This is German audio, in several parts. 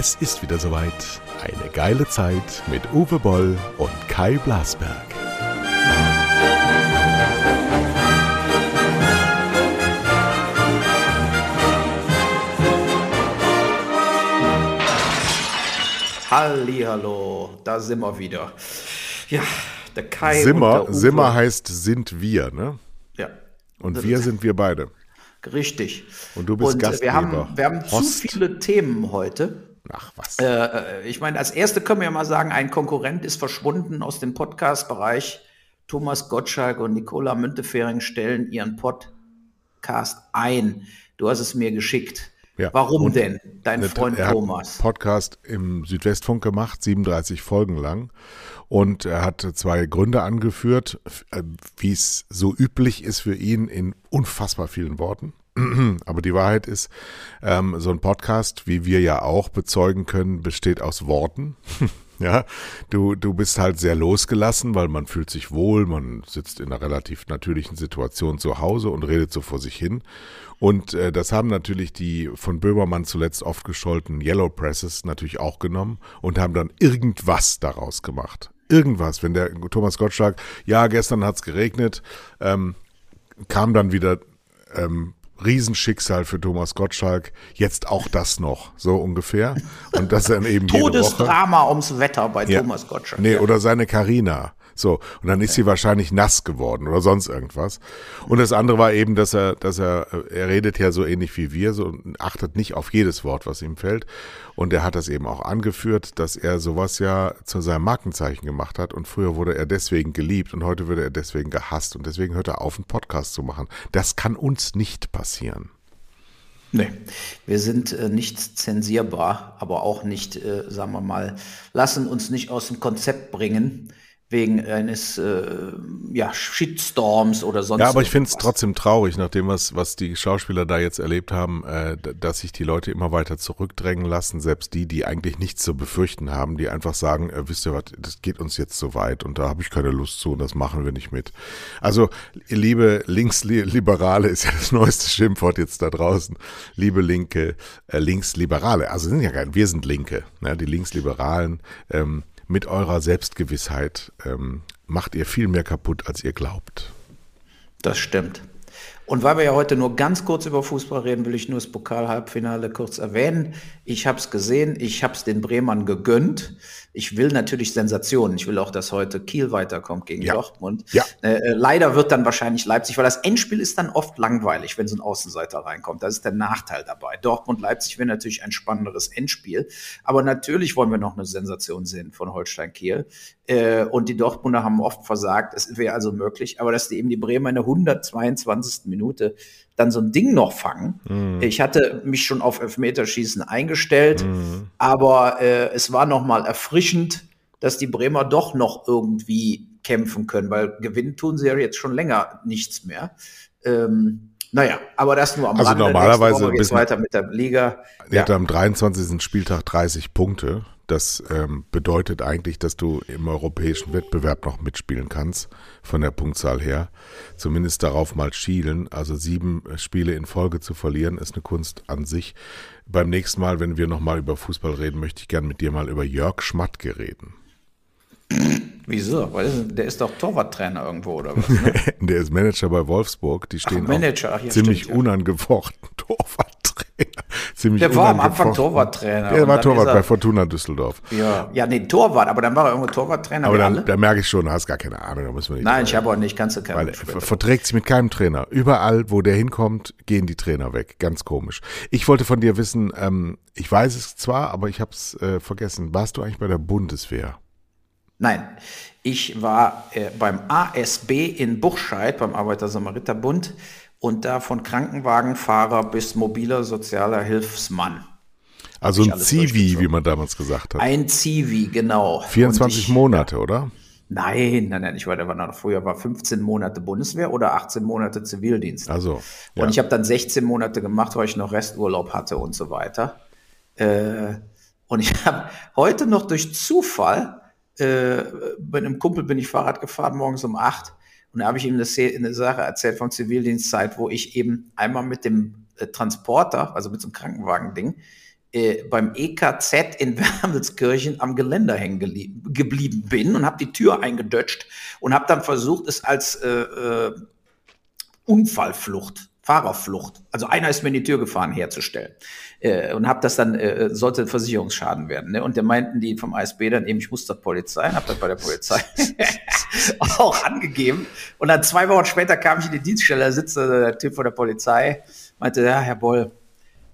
Es ist wieder soweit. Eine geile Zeit mit Uwe Boll und Kai Blasberg. Hallihallo, da sind wir wieder. Ja, der Kai Simmer, und der Uwe. Simmer heißt sind wir, ne? Ja, Und wir sind wir beide. richtig. Und du bist und Gastgeber. Wir haben, wir haben zu viele Themen heute. Ach was. Äh, ich meine, als erste können wir ja mal sagen, ein Konkurrent ist verschwunden aus dem Podcast-Bereich. Thomas Gottschalk und Nicola Müntefering stellen ihren Podcast ein. Du hast es mir geschickt. Ja. Warum Und denn, dein Freund er hat Thomas? einen Podcast im Südwestfunk gemacht, 37 Folgen lang. Und er hat zwei Gründe angeführt, äh, wie es so üblich ist für ihn in unfassbar vielen Worten. Aber die Wahrheit ist, ähm, so ein Podcast, wie wir ja auch bezeugen können, besteht aus Worten. Ja, du, du bist halt sehr losgelassen, weil man fühlt sich wohl, man sitzt in einer relativ natürlichen Situation zu Hause und redet so vor sich hin. Und äh, das haben natürlich die von Böhmermann zuletzt oft gescholten Yellow Presses natürlich auch genommen und haben dann irgendwas daraus gemacht. Irgendwas, wenn der Thomas Gottschalk, ja, gestern hat's geregnet, ähm, kam dann wieder ähm, Riesenschicksal für Thomas Gottschalk, jetzt auch das noch, so ungefähr. Und das dann eben jede Woche. Todesdrama ums Wetter bei Ja. Thomas Gottschalk. Nee, oder seine Karina. So, und dann ist sie wahrscheinlich nass geworden oder sonst irgendwas. Und das andere war eben, dass er, dass er, er redet ja so ähnlich wie wir, so und achtet nicht auf jedes Wort, was ihm fällt. Und er hat das eben auch angeführt, dass er sowas ja zu seinem Markenzeichen gemacht hat. Und früher wurde er deswegen geliebt und heute würde er deswegen gehasst. Und deswegen hört er auf, einen Podcast zu machen. Das kann uns nicht passieren. Nee, wir sind äh, nicht zensierbar, aber auch nicht, äh, sagen wir mal, lassen uns nicht aus dem Konzept bringen wegen eines äh, ja, Shitstorms oder sonst Ja, aber ich finde es trotzdem traurig, nach dem, was, was die Schauspieler da jetzt erlebt haben, äh, dass sich die Leute immer weiter zurückdrängen lassen, selbst die, die eigentlich nichts zu befürchten haben, die einfach sagen, äh, wisst ihr was, das geht uns jetzt so weit und da habe ich keine Lust zu und das machen wir nicht mit. Also, liebe Linksliberale ist ja das neueste Schimpfwort jetzt da draußen. Liebe Linke, äh, Linksliberale, also sind ja gar, wir sind Linke, ne, die Linksliberalen, ähm, mit eurer Selbstgewissheit ähm, macht ihr viel mehr kaputt, als ihr glaubt. Das stimmt. Und weil wir ja heute nur ganz kurz über Fußball reden, will ich nur das Pokal-Halbfinale kurz erwähnen. Ich habe es gesehen, ich habe es den Bremern gegönnt. Ich will natürlich Sensationen. Ich will auch, dass heute Kiel weiterkommt gegen Ja. Dortmund. Ja. Äh, äh, leider wird dann wahrscheinlich Leipzig, weil das Endspiel ist dann oft langweilig, wenn so ein Außenseiter reinkommt. Das ist der Nachteil dabei. Dortmund-Leipzig wäre natürlich ein spannenderes Endspiel. Aber natürlich wollen wir noch eine Sensation sehen von Holstein-Kiel. Äh, und die Dortmunder haben oft versagt. Es wäre also möglich. Aber dass die eben die Bremer in der 122. Minute dann so ein Ding noch fangen. Ich hatte mich schon auf Elfmeterschießen eingestellt, aber äh, es war noch mal erfrischend, dass die Bremer doch noch irgendwie kämpfen können, weil gewinnen tun sie ja jetzt schon länger nichts mehr. Ähm, naja, aber das nur am Also Rande. normalerweise Woche geht's weiter mit der Liga. Er hat am 23. Spieltag 30 Punkte. Das ähm, bedeutet eigentlich, dass du im europäischen Wettbewerb noch mitspielen kannst, von der Punktzahl her. Zumindest darauf mal schielen. Also sieben äh, Spiele in Folge zu verlieren, ist eine Kunst an sich. Beim nächsten Mal, wenn wir nochmal über Fußball reden, möchte ich gern mit dir mal über Jörg Schmatke reden. Wieso? Weil der ist doch Torwarttrainer irgendwo oder was? Ne? Der ist Manager bei Wolfsburg. Die stehen Manager, auch ja, ziemlich stimmt, ja. unangefochten Torwarttrainer. Ziemlich Der war am Anfang. Torwarttrainer. Der war Torwart er- bei Fortuna Düsseldorf. Ja, ja, nee, Torwart, aber dann war er irgendwo Torwarttrainer. Aber dann, da merke ich schon, du hast gar keine Ahnung, da müssen wir nicht. Nein, ich habe auch nicht, kannst du Weil keinen er ver- verträgt sich mit keinem Trainer. Überall, wo der hinkommt, gehen die Trainer weg. Ganz komisch. Ich wollte von dir wissen, ähm, ich weiß es zwar, aber ich habe es äh, vergessen. Warst du eigentlich bei der Bundeswehr? Nein, ich war äh, beim ASB in Buchscheid, beim Arbeiter-Samariter-Bund und da von Krankenwagenfahrer bis mobiler sozialer Hilfsmann. Also ein Zivi, wie man damals gesagt hat. Ein Zivi, genau. 24 Und ich, Monate, oder? Nein, nein, nein, ich war, der war noch früher, war 15 Monate Bundeswehr oder 18 Monate Zivildienst. Also, ja. Und ich habe dann 16 Monate gemacht, weil ich noch Resturlaub hatte und so weiter. Äh, und ich habe heute noch durch Zufall, äh, bei einem Kumpel bin ich Fahrrad gefahren, morgens um 8. Und da habe ich ihm eine Sache erzählt von Zivildienstzeit, wo ich eben einmal mit dem äh, Transporter, also mit so einem Krankenwagen-Ding, äh, beim EKZ in Wermelskirchen am Geländer hängen geblieben bin und habe die Tür eingedötscht und habe dann versucht, es als äh, äh, Unfallflucht Fahrerflucht. Also einer ist mir in die Tür gefahren herzustellen äh, und habe das dann äh, sollte Versicherungsschaden werden. Ne? Und der meinten die vom ASB dann eben, ich muss zur Polizei, habe das bei der Polizei auch angegeben. Und dann zwei Wochen später kam ich in die Dienststelle, da sitzt der Typ von der Polizei, meinte, ja Herr Boll,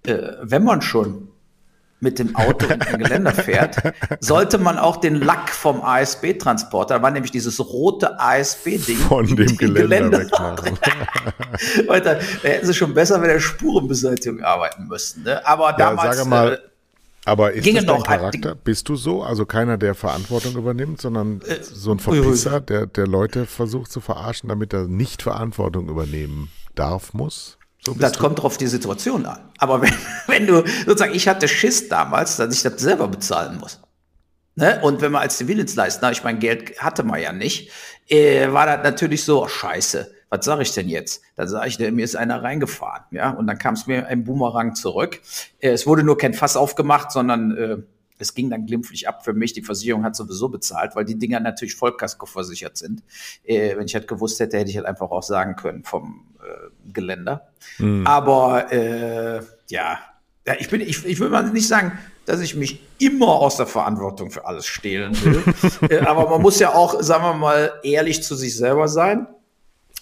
äh, wenn man schon mit dem Auto in ein Geländer fährt, sollte man auch den Lack vom ASB-Transporter, da war nämlich dieses rote ASB-Ding, von dem Geländer, Geländer wegmachen. Da hätten sie schon besser mit der Spurenbeseitigung arbeiten müssen. Ne? Aber ja, damals. Sage mal, äh, aber ist das dein Charakter? Bist du so? Also keiner, der Verantwortung übernimmt, sondern äh, so ein Verpisser, der, der Leute versucht zu verarschen, damit er nicht Verantwortung übernehmen darf, muss? So das du. kommt drauf die Situation an. Aber wenn, wenn du sozusagen, ich hatte Schiss damals, dass ich das selber bezahlen muss. Ne? Und wenn man als Zivildienstleister, ich mein Geld hatte man ja nicht, äh, war das natürlich so, oh, scheiße, was sage ich denn jetzt? Dann sage ich, mir ist einer reingefahren, ja, und dann kam es mir ein Boomerang zurück. Äh, es wurde nur kein Fass aufgemacht, sondern äh, es ging dann glimpflich ab für mich. Die Versicherung hat sowieso bezahlt, weil die Dinger natürlich Vollkasko versichert sind. Äh, wenn ich halt gewusst hätte, hätte ich halt einfach auch sagen können vom Geländer. Mhm. Aber äh, ja, ja, ich bin, ich, ich will mal nicht sagen, dass ich mich immer aus der Verantwortung für alles stehlen will. äh, aber man muss ja auch, sagen wir mal, ehrlich zu sich selber sein.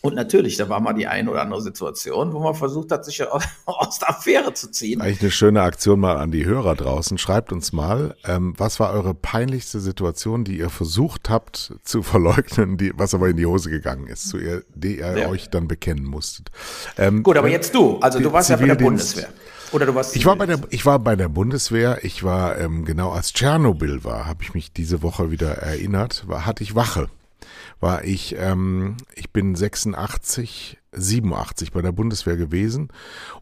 Und natürlich, da war mal die eine oder andere Situation, wo man versucht hat, sich aus der Affäre zu ziehen. Eigentlich eine schöne Aktion mal an die Hörer draußen. Schreibt uns mal, ähm, was war eure peinlichste Situation, die ihr versucht habt zu verleugnen, die, was aber in die Hose gegangen ist, zu ihr, die ihr ja. euch dann bekennen musstet. Ähm, Gut, aber jetzt du. Also du warst ja bei der Bundeswehr. Oder du warst ich war bei der ich war bei der Bundeswehr. Ich war ähm, genau als Tschernobyl war, habe ich mich diese Woche wieder erinnert. War hatte ich Wache war ich, ähm, ich bin 86, 87 bei der Bundeswehr gewesen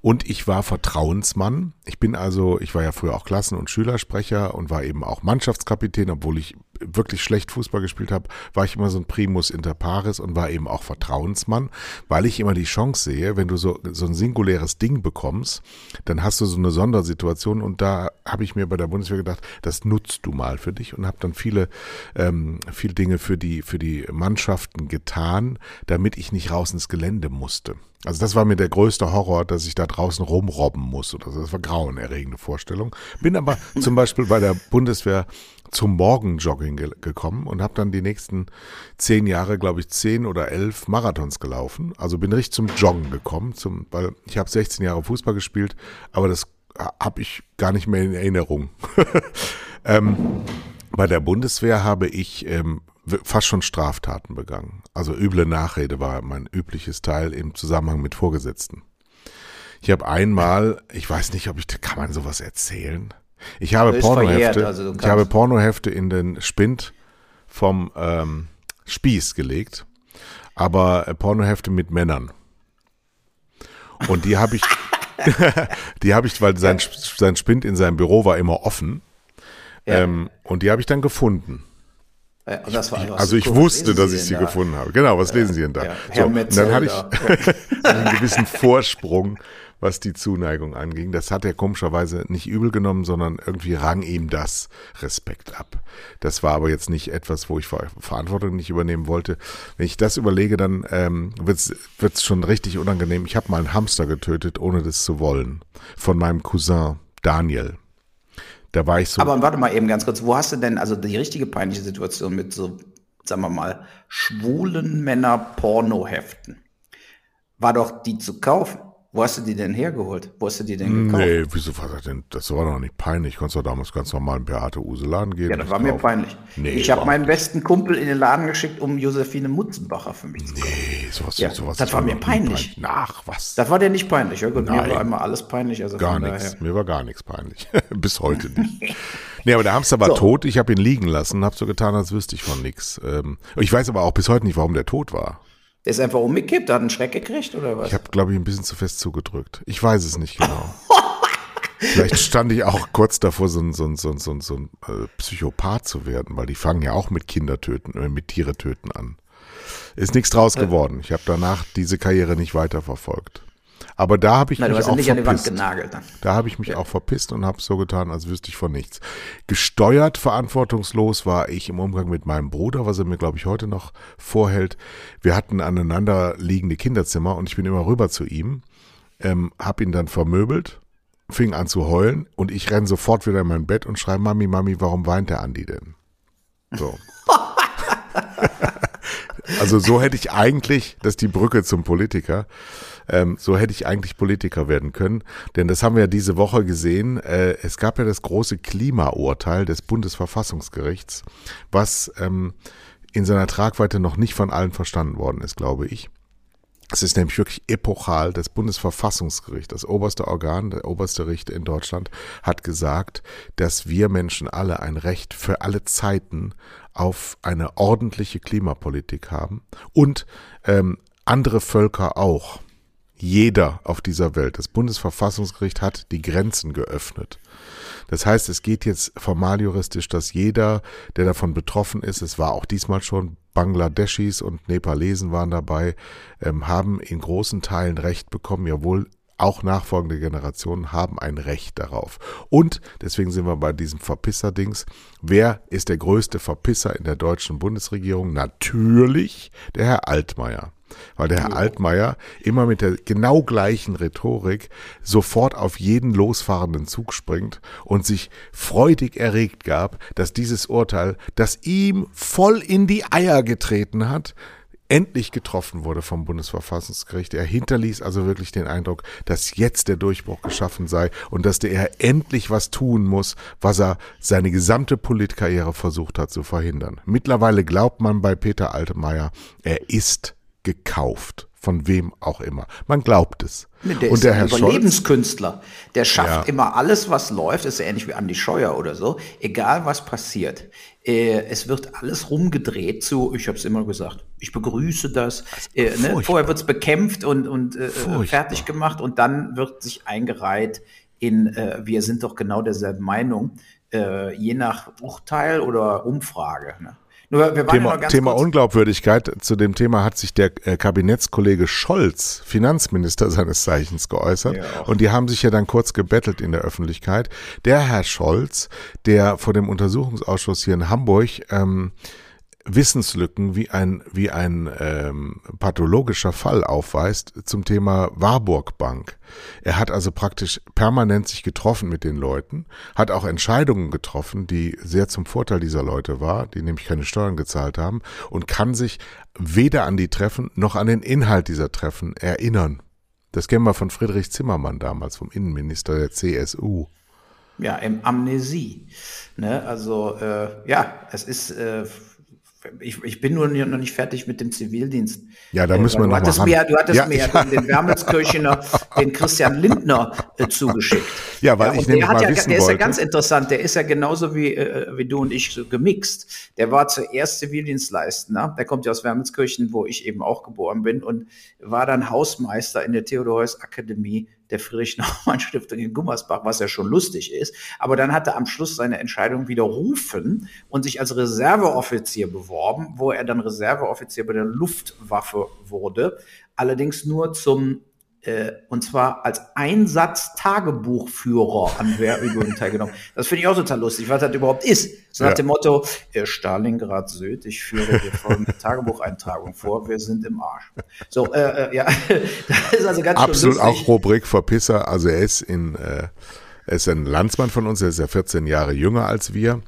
und ich war Vertrauensmann. Ich bin also, ich war ja früher auch Klassen- und Schülersprecher und war eben auch Mannschaftskapitän, obwohl ich wirklich schlecht Fußball gespielt habe, war ich immer so ein Primus inter pares und war eben auch Vertrauensmann, weil ich immer die Chance sehe, wenn du so, so ein singuläres Ding bekommst, dann hast du so eine Sondersituation und da habe ich mir bei der Bundeswehr gedacht, das nutzt du mal für dich und habe dann viele, ähm, viele Dinge für die, für die Mannschaften getan, damit ich nicht raus ins Gelände musste. Also das war mir der größte Horror, dass ich da draußen rumrobben muss. Oder so. Das war grauenerregende Vorstellung. Bin aber zum Beispiel bei der Bundeswehr zum Morgenjogging ge gekommen und habe dann die nächsten zehn Jahre, glaube ich, zehn oder elf Marathons gelaufen. Also bin richtig zum Joggen gekommen, zum, weil ich habe 16 Jahre Fußball gespielt, aber das habe ich gar nicht mehr in Erinnerung. ähm, bei der Bundeswehr habe ich ähm, fast schon Straftaten begangen. Also üble Nachrede war mein übliches Teil im Zusammenhang mit Vorgesetzten. Ich habe einmal, ich weiß nicht, ob ich, kann man sowas erzählen? Ich habe Pornohefte, also ich habe Pornohefte in den Spind vom ähm, Spieß gelegt, aber äh, Pornohefte mit Männern. Und die habe ich, die habe ich, weil sein, sein Spind in seinem Büro war immer offen. Ja. Ähm, und die habe ich dann gefunden. Ja, war, also ich wusste, dass ich sie da? gefunden habe. Genau, was ja, lesen Sie denn da? So, und dann hatte ich einen gewissen Vorsprung was die Zuneigung anging. Das hat er komischerweise nicht übel genommen, sondern irgendwie rang ihm das Respekt ab. Das war aber jetzt nicht etwas, wo ich Verantwortung nicht übernehmen wollte. Wenn ich das überlege, dann ähm, wird es schon richtig unangenehm. Ich habe mal einen Hamster getötet, ohne das zu wollen. Von meinem Cousin Daniel. Da war ich so. Aber warte mal eben ganz kurz, wo hast du denn also die richtige peinliche Situation mit so, sagen wir mal, schwulen Männer-Pornoheften? War doch die zu kaufen. Wo hast du die denn hergeholt? Wo hast du die denn gekauft? Nee, wieso war das denn? Das war doch nicht peinlich. Ich konnte doch damals ganz normal in Beate Use Laden gehen. Ja, das war kaufen. mir peinlich. Nee, ich habe meinen besten Kumpel in den Laden geschickt, um Josephine Mutzenbacher für mich zu kaufen. Nee, sowas, ja, sowas Das war mir peinlich. Nach was? Das war dir nicht peinlich. Ja gut, Nein. mir war einmal alles peinlich. Also gar nichts. Mir war gar nichts peinlich. Bis heute nicht. nee, aber der Hamster war so. tot. Ich habe ihn liegen lassen, habe so getan, als wüsste ich von nichts. Ähm, ich weiß aber auch bis heute nicht, warum der tot war. Der ist einfach umgekippt, hat einen Schreck gekriegt oder was? Ich habe, glaube ich, ein bisschen zu fest zugedrückt. Ich weiß es nicht genau. Vielleicht stand ich auch kurz davor, so ein, so ein, so ein, so ein, so ein äh, Psychopath zu werden, weil die fangen ja auch mit Kindertöten, äh, mit Tiere töten an. Ist nichts draus geworden. Ich habe danach diese Karriere nicht weiterverfolgt. Aber da habe ich du mich auch verpisst. genagelt. Da habe ich mich auch verpisst und habe so getan, als wüsste ich von nichts. Gesteuert verantwortungslos war ich im Umgang mit meinem Bruder, was er mir, glaube ich, heute noch vorhält. Wir hatten aneinander liegende Kinderzimmer und ich bin immer rüber zu ihm, ähm, habe ihn dann vermöbelt, fing an zu heulen und ich renn sofort wieder in mein Bett und schreibe, Mami, Mami, warum weint der Andi denn? So. Also so hätte ich eigentlich, das ist die Brücke zum Politiker, ähm, so hätte ich eigentlich Politiker werden können. Denn das haben wir ja diese Woche gesehen. Äh, es gab ja das große Klimaurteil des Bundesverfassungsgerichts, was ähm, in seiner Tragweite noch nicht von allen verstanden worden ist, glaube ich. Es ist nämlich wirklich epochal. Das Bundesverfassungsgericht, das oberste Organ, der oberste Richter in Deutschland, hat gesagt, dass wir Menschen alle ein Recht für alle Zeiten auf eine ordentliche Klimapolitik haben und ähm, andere Völker auch. Jeder auf dieser Welt. Das Bundesverfassungsgericht hat die Grenzen geöffnet. Das heißt, es geht jetzt formal juristisch, dass jeder, der davon betroffen ist, es war auch diesmal schon, Bangladeschis und Nepalesen waren dabei, ähm, haben in großen Teilen Recht bekommen, jawohl, auch nachfolgende Generationen haben ein Recht darauf. Und deswegen sind wir bei diesem Verpisser-Dings. Wer ist der größte Verpisser in der deutschen Bundesregierung? Natürlich der Herr Altmaier. Weil der Herr Altmaier immer mit der genau gleichen Rhetorik sofort auf jeden losfahrenden Zug springt und sich freudig erregt gab, dass dieses Urteil, das ihm voll in die Eier getreten hat, endlich getroffen wurde vom Bundesverfassungsgericht. Er hinterließ also wirklich den Eindruck, dass jetzt der Durchbruch geschaffen sei und dass der endlich was tun muss, was er seine gesamte Politkarriere versucht hat zu verhindern. Mittlerweile glaubt man bei Peter Altmaier, er ist gekauft. Von wem auch immer. Man glaubt es. Der und ist der Herr Überlebenskünstler. Der schafft Ja. immer alles, was läuft. Ist ja ähnlich wie Andi Scheuer oder so. Egal was passiert. Äh, es wird alles rumgedreht zu, ich habe es immer gesagt, ich begrüße das. Äh, ne? Vorher wird es bekämpft und, und äh, fertig gemacht und dann wird sich eingereiht in, äh, wir sind doch genau derselben Meinung, äh, je nach Urteil oder Umfrage. Ne? Nur, wir waren Thema, ja Thema Unglaubwürdigkeit. Zu dem Thema hat sich der äh, Kabinettskollege Scholz, Finanzminister seines Zeichens, geäußert. Ja. Und die haben sich ja dann kurz gebettelt in der Öffentlichkeit. Der Herr Scholz, der vor dem Untersuchungsausschuss hier in Hamburg ähm, Wissenslücken wie ein, wie ein ähm, pathologischer Fall aufweist zum Thema Warburg Bank. Er hat also praktisch permanent sich getroffen mit den Leuten, hat auch Entscheidungen getroffen, die sehr zum Vorteil dieser Leute war, die nämlich keine Steuern gezahlt haben und kann sich weder an die Treffen noch an den Inhalt dieser Treffen erinnern. Das kennen wir von Friedrich Zimmermann damals, vom Innenminister der CSU. Ja, im Amnesie. Ne? Also äh, ja, es ist. Äh, ich, ich bin nur noch nicht fertig mit dem Zivildienst. Ja, da Äh, müssen wir du noch mal hattest ran. mir, Du hattest Ja, mir ja den, Wermelskirchener, den Christian Lindner äh, zugeschickt. Ja, weil und ich der nämlich hat mal ja, wissen Der ist ja wollte. ganz interessant. Der ist ja genauso wie, äh, wie du und ich so gemixt. Der war zuerst Zivildienstleistender. Der kommt ja aus Wermelskirchen, wo ich eben auch geboren bin und war dann Hausmeister in der Theodor-Heuss-Akademie der Friedrich-Naumann-Stiftung in Gummersbach, was ja schon lustig ist. Aber dann hat er am Schluss seine Entscheidung widerrufen und sich als Reserveoffizier beworben, wo er dann Reserveoffizier bei der Luftwaffe wurde. Allerdings nur zum äh, und zwar als Einsatz-Tagebuchführer an Wehrübungen teilgenommen. Das finde ich auch total lustig, was das überhaupt ist. So nach Ja. dem Motto, äh, Stalingrad Süd, ich führe dir folgende Tagebucheintragung vor, wir sind im Arsch. So, äh, äh, ja, das ist also ganz Absolut auch Rubrik Verpisser. Also er ist in, äh, er ist ein Landsmann von uns, er ist ja 14 Jahre jünger als wir.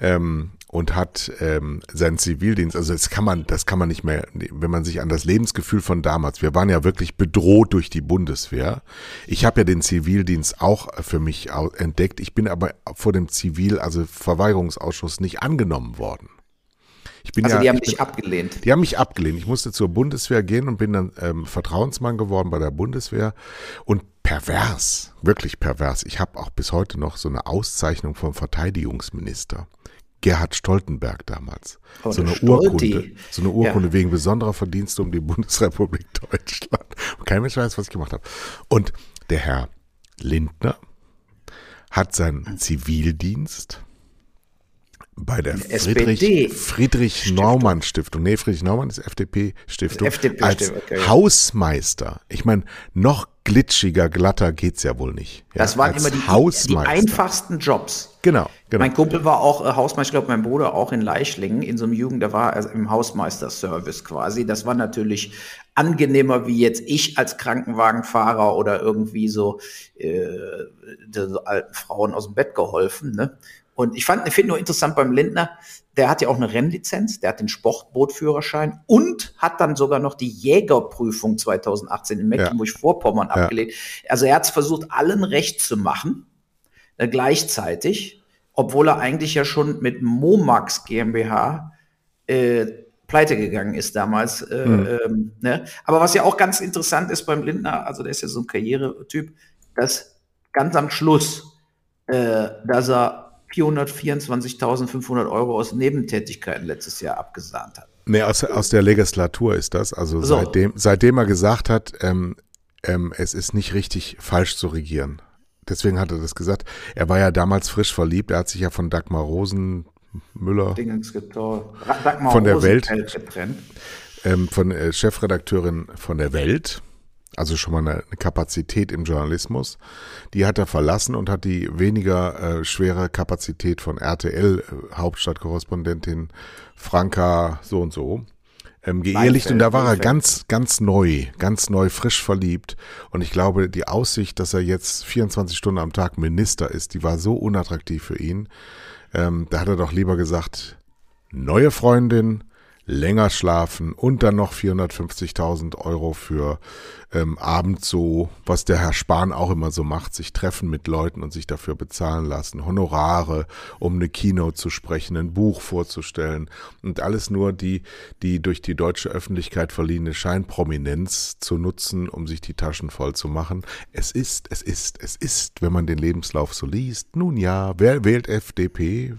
Ähm, und hat ähm, seinen Zivildienst, also das kann man, das kann man nicht mehr, wenn man sich an das Lebensgefühl von damals, wir waren ja wirklich bedroht durch die Bundeswehr. Ich habe ja den Zivildienst auch für mich entdeckt. Ich bin aber vor dem Zivil, also Verweigerungsausschuss nicht angenommen worden. Ich bin Also ja, die haben dich abgelehnt. die haben mich abgelehnt. Ich musste zur Bundeswehr gehen und bin dann ähm, Vertrauensmann geworden bei der Bundeswehr. Und pervers, wirklich pervers. Ich habe auch bis heute noch so eine Auszeichnung vom Verteidigungsminister. Gerhard Stoltenberg damals. Oh, so eine Stolti. Urkunde. So eine Urkunde wegen besonderer Verdienste um die Bundesrepublik Deutschland. Und kein Mensch weiß, was ich gemacht habe. Und der Herr Lindner hat seinen Zivildienst bei der. Friedrich, Friedrich Naumann Stiftung. Nee, Friedrich Naumann ist FDP Stiftung. FDP als okay, ja. Hausmeister. Ich meine, noch glitschiger, glatter geht's ja wohl nicht. Ja, das waren immer die, die, einfachsten Jobs. Genau, genau. Mein Kumpel war auch äh, Hausmeister, ich glaube, mein Bruder auch in Leichlingen in so einem Jugend, der war also im Hausmeisterservice quasi. Das war natürlich angenehmer wie jetzt ich als Krankenwagenfahrer oder irgendwie so, äh, so alten Frauen aus dem Bett geholfen. Ne? Und ich fand, ich finde nur interessant beim Lindner, der hat ja auch eine Rennlizenz, der hat den Sportbootführerschein und hat dann sogar noch die Jägerprüfung 2018 in Mecklenburg-Vorpommern ja. abgelegt. Also er hat es versucht, allen recht zu machen, äh, gleichzeitig, obwohl er eigentlich ja schon mit Momax GmbH äh, pleite gegangen ist damals. Äh, mhm. ähm, ne? Aber was ja auch ganz interessant ist beim Lindner, also der ist ja so ein Karrieretyp, dass ganz am Schluss, äh, dass er 424.500 Euro aus Nebentätigkeiten letztes Jahr abgesahnt hat. Nee, aus, aus der Legislatur ist das. Also so. seitdem, seitdem er gesagt hat, ähm, ähm, es ist nicht richtig, falsch zu regieren. Deswegen hat er das gesagt. Er war ja damals frisch verliebt. Er hat sich ja von Dagmar Rosenmüller Dagmar von der Welt ähm, von äh, Chefredakteurin von der Welt also schon mal eine, eine, Kapazität im Journalismus. Die hat er verlassen und hat die weniger äh, schwere Kapazität von RTL, äh, Hauptstadtkorrespondentin Franka so und so, ähm, geehrlicht. Und da war er ganz, ganz neu, ganz neu, frisch verliebt. Und ich glaube, die Aussicht, dass er jetzt 24 Stunden am Tag Minister ist, die war so unattraktiv für ihn. Ähm, da hat er doch lieber gesagt, neue Freundin, länger schlafen und dann noch 450.000 Euro für ähm, Abend so, was der Herr Spahn auch immer so macht, sich treffen mit Leuten und sich dafür bezahlen lassen, Honorare, um eine Keynote zu sprechen, ein Buch vorzustellen und alles nur die, die durch die deutsche Öffentlichkeit verliehene Scheinprominenz zu nutzen, um sich die Taschen voll zu machen. Es ist, es ist, es ist, wenn man den Lebenslauf so liest, nun ja, wer wählt FDP?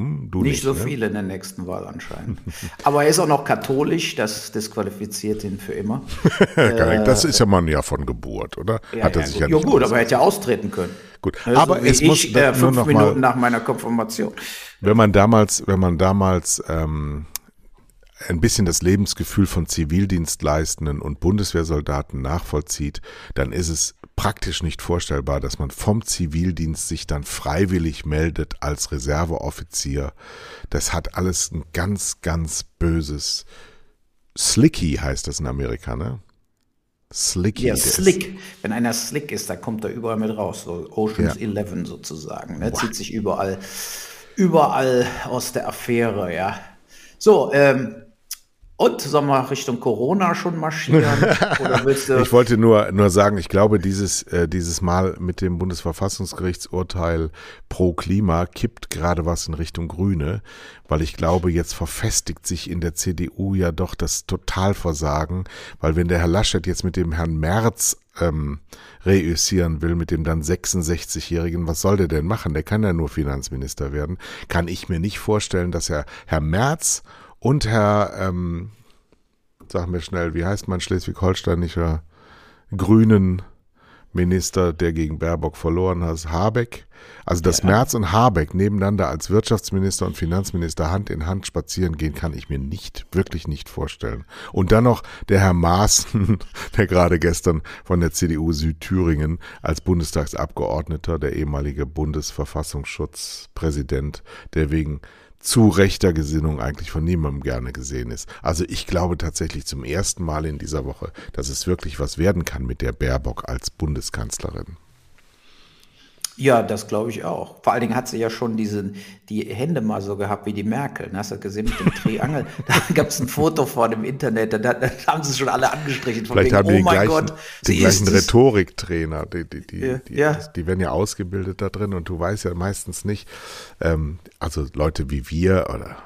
Hm, nicht, nicht, so ne? viele in der nächsten Wahl anscheinend. Aber er ist auch noch katholisch, das disqualifiziert ihn für immer. das ist ja man ja von Geburt, oder? Ja, Hat er ja, sich gut. ja, nicht ja gut, aber er hätte ja austreten können. Gut, also aber es ich, muss äh, fünf Minuten mal, nach meiner Konfirmation. Wenn man damals, wenn man damals ähm, ein bisschen das Lebensgefühl von Zivildienstleistenden und Bundeswehrsoldaten nachvollzieht, dann ist es praktisch nicht vorstellbar, dass man vom Zivildienst sich dann freiwillig meldet als Reserveoffizier. Das hat alles ein ganz, ganz böses Slicky heißt das in Amerika, ne? Slicky. Ja, Slick. Wenn einer Slick ist, da kommt er überall mit raus. So Oceans ja. 11 sozusagen. Ne? Zieht sich überall, überall aus der Affäre, ja. So, ähm, und sollen wir Richtung Corona schon marschieren? Ich wollte nur, nur sagen, ich glaube, dieses, äh, dieses Mal mit dem Bundesverfassungsgerichtsurteil pro Klima kippt gerade was in Richtung Grüne, weil ich glaube, jetzt verfestigt sich in der CDU ja doch das Totalversagen, weil wenn der Herr Laschet jetzt mit dem Herrn Merz ähm, reüssieren will, mit dem dann 66-Jährigen, was soll der denn machen? Der kann ja nur Finanzminister werden. Kann ich mir nicht vorstellen, dass er Herr Merz und Herr, ähm, sag mir schnell, wie heißt mein schleswig-holsteinischer Grünen Minister, der gegen Baerbock verloren hat, Habeck. Also dass ja. Merz und Habeck nebeneinander als Wirtschaftsminister und Finanzminister Hand in Hand spazieren gehen, kann ich mir nicht, wirklich nicht vorstellen. Und dann noch der Herr Maaßen, der gerade gestern von der CDU Südthüringen als Bundestagsabgeordneter, der ehemalige Bundesverfassungsschutzpräsident, der wegen zu rechter Gesinnung eigentlich von niemandem gerne gesehen ist. Also ich glaube tatsächlich zum ersten Mal in dieser Woche, dass es wirklich was werden kann mit der Baerbock als Bundeskanzlerin. Ja, das glaube ich auch. Vor allen Dingen hat sie ja schon diese, die Hände mal so gehabt wie die Merkel. Hast du gesehen mit dem Triangel? da gab es ein Foto vor dem Internet, da, da, haben sie schon alle angestrichen. Vielleicht wegen, haben die oh den gleichen, Gott, den gleichen Rhetoriktrainer. Die, die, die, ja, die, ja. die, werden ja ausgebildet da drin und du weißt ja meistens nicht, ähm, also Leute wie wir oder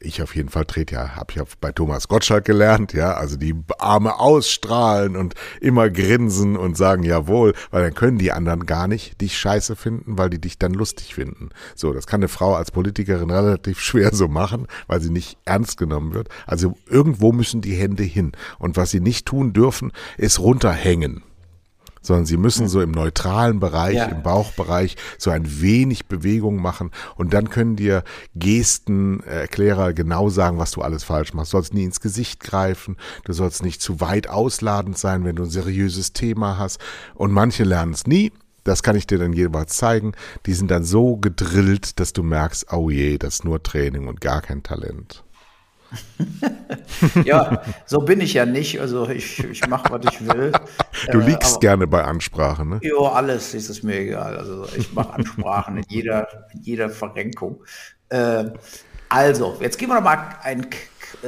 ich auf jeden Fall trete ja, habe ich ja bei Thomas Gottschalk gelernt, ja, also die Arme ausstrahlen und immer grinsen und sagen jawohl, weil dann können die anderen gar nicht dich scheiße finden, weil die dich dann lustig finden. So, das kann eine Frau als Politikerin relativ schwer so machen, weil sie nicht ernst genommen wird. Also irgendwo müssen die Hände hin und was sie nicht tun dürfen, ist runterhängen. Sondern sie müssen so im neutralen Bereich, ja. im Bauchbereich so ein wenig Bewegung machen und dann können dir Gestenerklärer genau sagen, was du alles falsch machst. Du sollst nie ins Gesicht greifen, du sollst nicht zu weit ausladend sein, wenn du ein seriöses Thema hast und manche lernen es nie. Das kann ich dir dann jeweils zeigen. Die sind dann so gedrillt, dass du merkst, oh je, das ist nur Training und gar kein Talent. Ja, so bin ich ja nicht. Also ich, ich mache, was ich will. Du liegst äh, gerne bei Ansprachen, ne? Ja, alles ist es mir egal. Also ich mache Ansprachen in jeder, in jeder Verrenkung. Äh, also, jetzt gehen wir noch mal ein.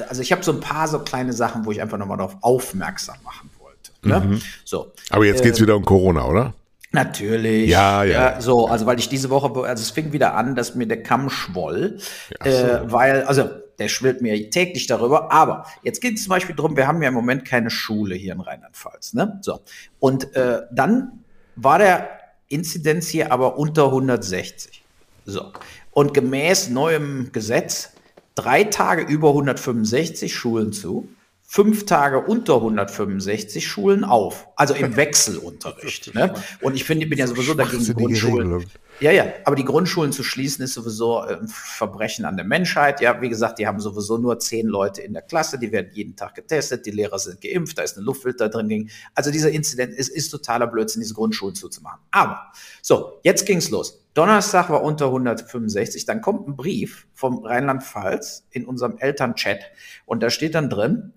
Also ich habe so ein paar so kleine Sachen, wo ich einfach noch mal darauf aufmerksam machen wollte. Ne? Mhm. So. Aber jetzt geht es äh, wieder um Corona, oder? Natürlich. Ja, ja, ja. So, also weil ich diese Woche, also es fing wieder an, dass mir der Kamm schwoll, ja, so. äh, weil, also der schwillt mir täglich darüber. Aber jetzt geht es zum Beispiel darum, wir haben ja im Moment keine Schule hier in Rheinland-Pfalz. Ne? So. Und äh, dann war der Inzidenz hier aber unter 160. So. Und gemäß neuem Gesetz drei Tage über 165 Schulen zu fünf Tage unter 165 Schulen auf, also im Wechselunterricht. ne? Und ich finde, ich bin ja sowieso dagegen, die Grundschulen. Ja, ja, aber die Grundschulen zu schließen ist sowieso ein Verbrechen an der Menschheit. Ja, wie gesagt, die haben sowieso nur zehn Leute in der Klasse, die werden jeden Tag getestet, die Lehrer sind geimpft, da ist eine Luftfilter drin. Also dieser Inzident ist, ist totaler Blödsinn, diese Grundschulen zuzumachen. Aber, so, jetzt ging's los. Donnerstag war unter 165, dann kommt ein Brief vom Rheinland-Pfalz in unserem Elternchat und da steht dann drin,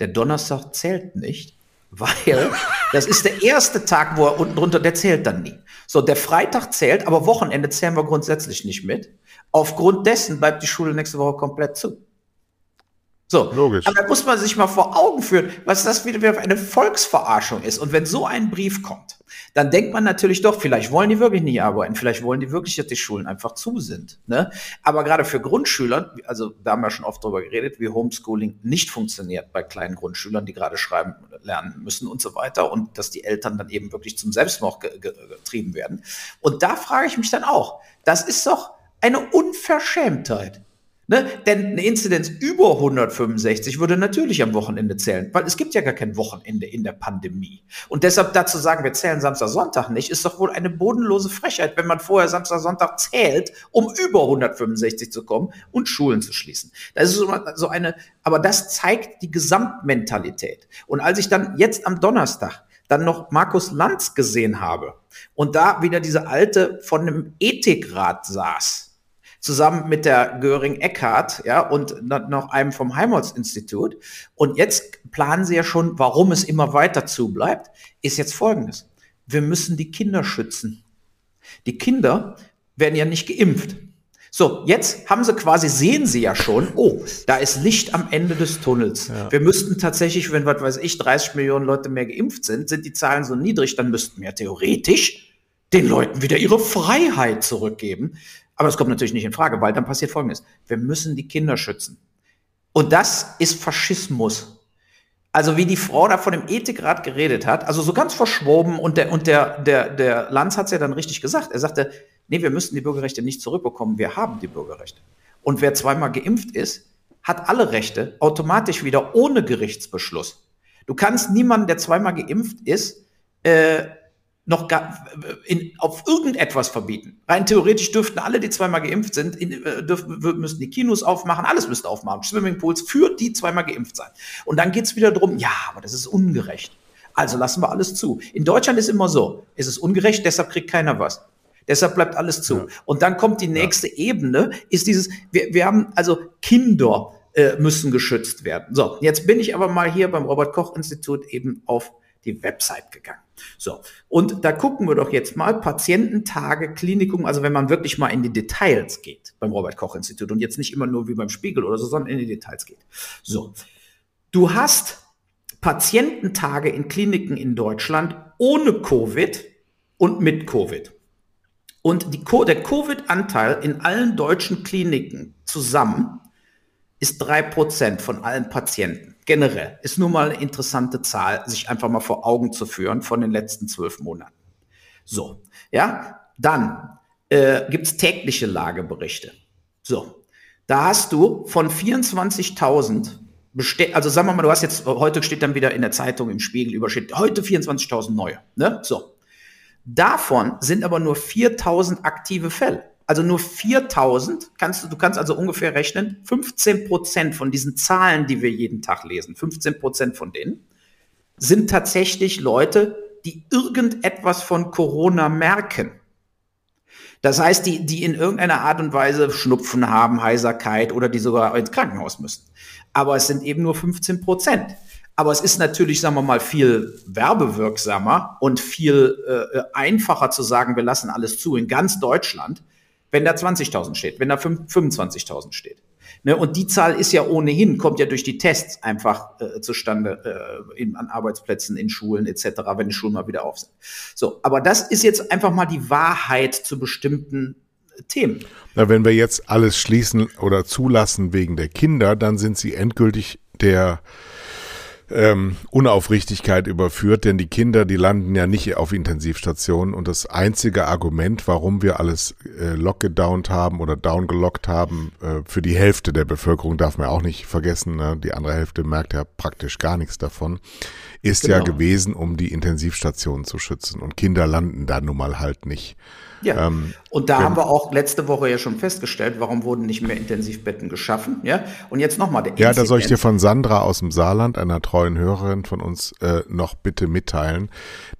der Donnerstag zählt nicht, weil das ist der erste Tag, wo er unten drunter, der zählt dann nie. So, der Freitag zählt, aber Wochenende zählen wir grundsätzlich nicht mit. Aufgrund dessen bleibt die Schule nächste Woche komplett zu. So, Logisch. aber da muss man sich mal vor Augen führen, was das wieder für eine Volksverarschung ist. Und wenn so ein Brief kommt, dann denkt man natürlich doch, vielleicht wollen die wirklich nicht arbeiten, vielleicht wollen die wirklich, dass die Schulen einfach zu sind. Ne? Aber gerade für Grundschüler, also da haben wir schon oft drüber geredet, wie Homeschooling nicht funktioniert bei kleinen Grundschülern, die gerade schreiben lernen müssen und so weiter und dass die Eltern dann eben wirklich zum Selbstmord getrieben werden. Und da frage ich mich dann auch, das ist doch eine Unverschämtheit. Ne? Denn eine Inzidenz über 165 würde natürlich am Wochenende zählen, weil es gibt ja gar kein Wochenende in der Pandemie. Und deshalb dazu sagen, wir zählen Samstag, Sonntag nicht, ist doch wohl eine bodenlose Frechheit, wenn man vorher Samstag, Sonntag zählt, um über 165 zu kommen und Schulen zu schließen. Das ist so eine, aber das zeigt die Gesamtmentalität. Und als ich dann jetzt am Donnerstag dann noch Markus Lanz gesehen habe und da wieder diese alte von einem Ethikrat saß, zusammen mit der Göring Eckhardt, ja, und noch einem vom Helmholtz-Institut. Und jetzt planen sie ja schon, warum es immer weiter zubleibt, ist jetzt folgendes. Wir müssen die Kinder schützen. Die Kinder werden ja nicht geimpft. So, jetzt haben sie quasi, sehen sie ja schon, oh, da ist Licht am Ende des Tunnels. Ja. Wir müssten tatsächlich, wenn, was weiß ich, 30 Millionen Leute mehr geimpft sind, sind die Zahlen so niedrig, dann müssten wir theoretisch den Leuten wieder ihre Freiheit zurückgeben. Aber das kommt natürlich nicht in Frage, weil dann passiert Folgendes. Wir müssen die Kinder schützen. Und das ist Faschismus. Also wie die Frau da von dem Ethikrat geredet hat, also so ganz verschwoben und der, und der, der, der Lanz hat es ja dann richtig gesagt. Er sagte, nee, wir müssen die Bürgerrechte nicht zurückbekommen, wir haben die Bürgerrechte. Und wer zweimal geimpft ist, hat alle Rechte automatisch wieder ohne Gerichtsbeschluss. Du kannst niemanden, der zweimal geimpft ist, äh, noch gar, in, auf irgendetwas verbieten. Rein theoretisch dürften alle, die zweimal geimpft sind, in, äh, dürften, müssten die Kinos aufmachen, alles müsste aufmachen, Swimmingpools für die zweimal geimpft sein. Und dann geht's wieder drum, ja, aber das ist ungerecht. Also lassen wir alles zu. In Deutschland ist immer so, es ist ungerecht, deshalb kriegt keiner was. Deshalb bleibt alles zu. Ja. Und dann kommt die nächste ja. Ebene, ist dieses, wir, wir haben also Kinder äh, müssen geschützt werden. So, jetzt bin ich aber mal hier beim Robert Koch Institut eben auf die Website gegangen. So, und da gucken wir doch jetzt mal Patiententage, Klinikum, also wenn man wirklich mal in die Details geht beim Robert Koch Institut und jetzt nicht immer nur wie beim Spiegel oder so, sondern in die Details geht. So, du hast Patiententage in Kliniken in Deutschland ohne Covid und mit Covid. Und die, der Covid-Anteil in allen deutschen Kliniken zusammen ist drei Prozent von allen Patienten generell. Ist nur mal eine interessante Zahl, sich einfach mal vor Augen zu führen von den letzten zwölf Monaten. So, ja, dann äh, gibt es tägliche Lageberichte. So, da hast du von 24.000 also sagen wir mal, du hast jetzt, heute steht dann wieder in der Zeitung im Spiegel übersteht, heute 24.000 neue. Ne? So. Davon sind aber nur 4.000 aktive Fälle. Also nur 4.000 kannst du, du kannst also ungefähr rechnen, 15 Prozent von diesen Zahlen, die wir jeden Tag lesen, 15 Prozent von denen sind tatsächlich Leute, die irgendetwas von Corona merken. Das heißt, die, die in irgendeiner Art und Weise Schnupfen haben, Heiserkeit oder die sogar ins Krankenhaus müssen. Aber es sind eben nur 15 Prozent. Aber es ist natürlich, sagen wir mal, viel werbewirksamer und viel äh, einfacher zu sagen, wir lassen alles zu in ganz Deutschland, wenn da 20.000 steht, wenn da 25.000 steht. Ne, und die Zahl ist ja ohnehin, kommt ja durch die Tests einfach äh, zustande äh, in, an Arbeitsplätzen, in Schulen etc., wenn die Schulen mal wieder auf sind. So, aber das ist jetzt einfach mal die Wahrheit zu bestimmten äh, Themen. Na, wenn wir jetzt alles schließen oder zulassen wegen der Kinder, dann sind sie endgültig der ähm, Unaufrichtigkeit überführt, denn die Kinder, die landen ja nicht auf Intensivstationen und das einzige Argument, warum wir alles äh, lockgedownt haben oder downgelockt haben, äh, für die Hälfte der Bevölkerung darf man auch nicht vergessen, ne? die andere Hälfte merkt ja praktisch gar nichts davon, ist genau. ja gewesen, um die Intensivstationen zu schützen und Kinder landen da nun mal halt nicht. Ja, ähm, und da haben wir auch letzte Woche ja schon festgestellt, warum wurden nicht mehr Intensivbetten geschaffen. Ja, und jetzt nochmal der Ja, da soll ich dir von Sandra aus dem Saarland, einer treuen Hörerin von uns, äh, noch bitte mitteilen,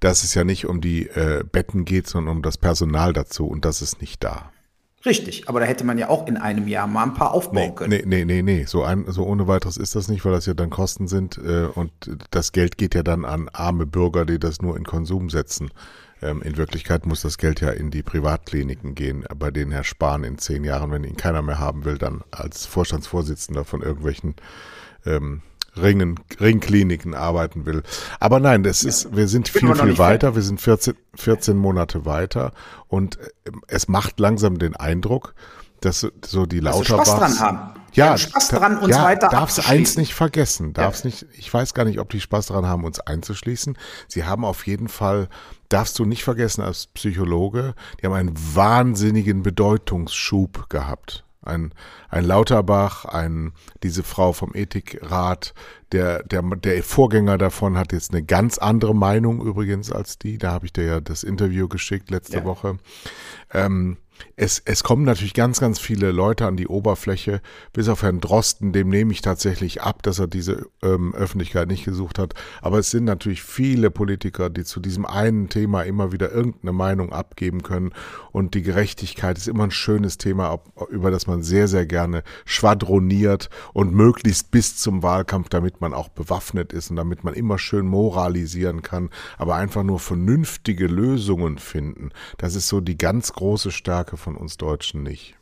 dass es ja nicht um die äh, Betten geht, sondern um das Personal dazu und das ist nicht da. Richtig, aber da hätte man ja auch in einem Jahr mal ein paar aufbauen nee, können. Nee, nee, nee, nee. So, ein, so ohne weiteres ist das nicht, weil das ja dann Kosten sind äh, und das Geld geht ja dann an arme Bürger, die das nur in Konsum setzen. Ähm, in Wirklichkeit muss das Geld ja in die Privatkliniken gehen, bei denen Herr Spahn in zehn Jahren, wenn ihn keiner mehr haben will, dann als Vorstandsvorsitzender von irgendwelchen ähm, Ringen, Ringkliniken arbeiten will. Aber nein, das ja. ist, wir sind viel, viel weiter. Wir sind 14, 14 Monate weiter und äh, es macht langsam den Eindruck, dass so die Lauterbachs... Dran haben. Ja, Spaß dran, uns ja, weiter darfst eins nicht vergessen. Darfst ja. nicht, ich weiß gar nicht, ob die Spaß dran haben, uns einzuschließen. Sie haben auf jeden Fall, darfst du nicht vergessen als Psychologe, die haben einen wahnsinnigen Bedeutungsschub gehabt. Ein, ein Lauterbach, ein, diese Frau vom Ethikrat, der, der, der Vorgänger davon hat jetzt eine ganz andere Meinung übrigens als die. Da habe ich dir ja das Interview geschickt letzte ja. Woche. Ähm, es, es kommen natürlich ganz, ganz viele Leute an die Oberfläche, bis auf Herrn Drosten, dem nehme ich tatsächlich ab, dass er diese ähm, Öffentlichkeit nicht gesucht hat. Aber es sind natürlich viele Politiker, die zu diesem einen Thema immer wieder irgendeine Meinung abgeben können. Und die Gerechtigkeit ist immer ein schönes Thema, über das man sehr, sehr gerne schwadroniert und möglichst bis zum Wahlkampf, damit man auch bewaffnet ist und damit man immer schön moralisieren kann, aber einfach nur vernünftige Lösungen finden. Das ist so die ganz große Stärke Stärke von uns Deutschen nicht.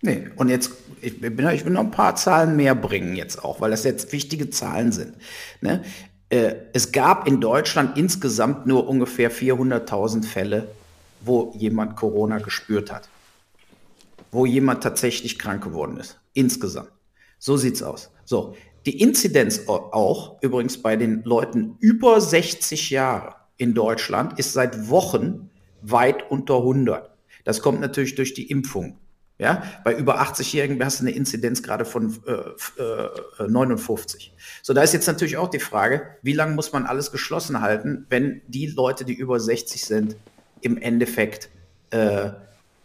Nee, und jetzt, ich, bin, ich will noch ein paar Zahlen mehr bringen jetzt auch, weil das jetzt wichtige Zahlen sind. Ne? Äh, es gab in Deutschland insgesamt nur ungefähr 400.000 Fälle, wo jemand Corona gespürt hat. Wo jemand tatsächlich krank geworden ist. Insgesamt. So sieht's aus. So. Die Inzidenz auch, übrigens bei den Leuten über 60 Jahre in Deutschland, ist seit Wochen weit unter 100. Das kommt natürlich durch die Impfung. Ja, bei über 80-Jährigen hast du eine Inzidenz gerade von äh, äh, 59. So, da ist jetzt natürlich auch die Frage, wie lange muss man alles geschlossen halten, wenn die Leute, die über 60 sind, im Endeffekt äh,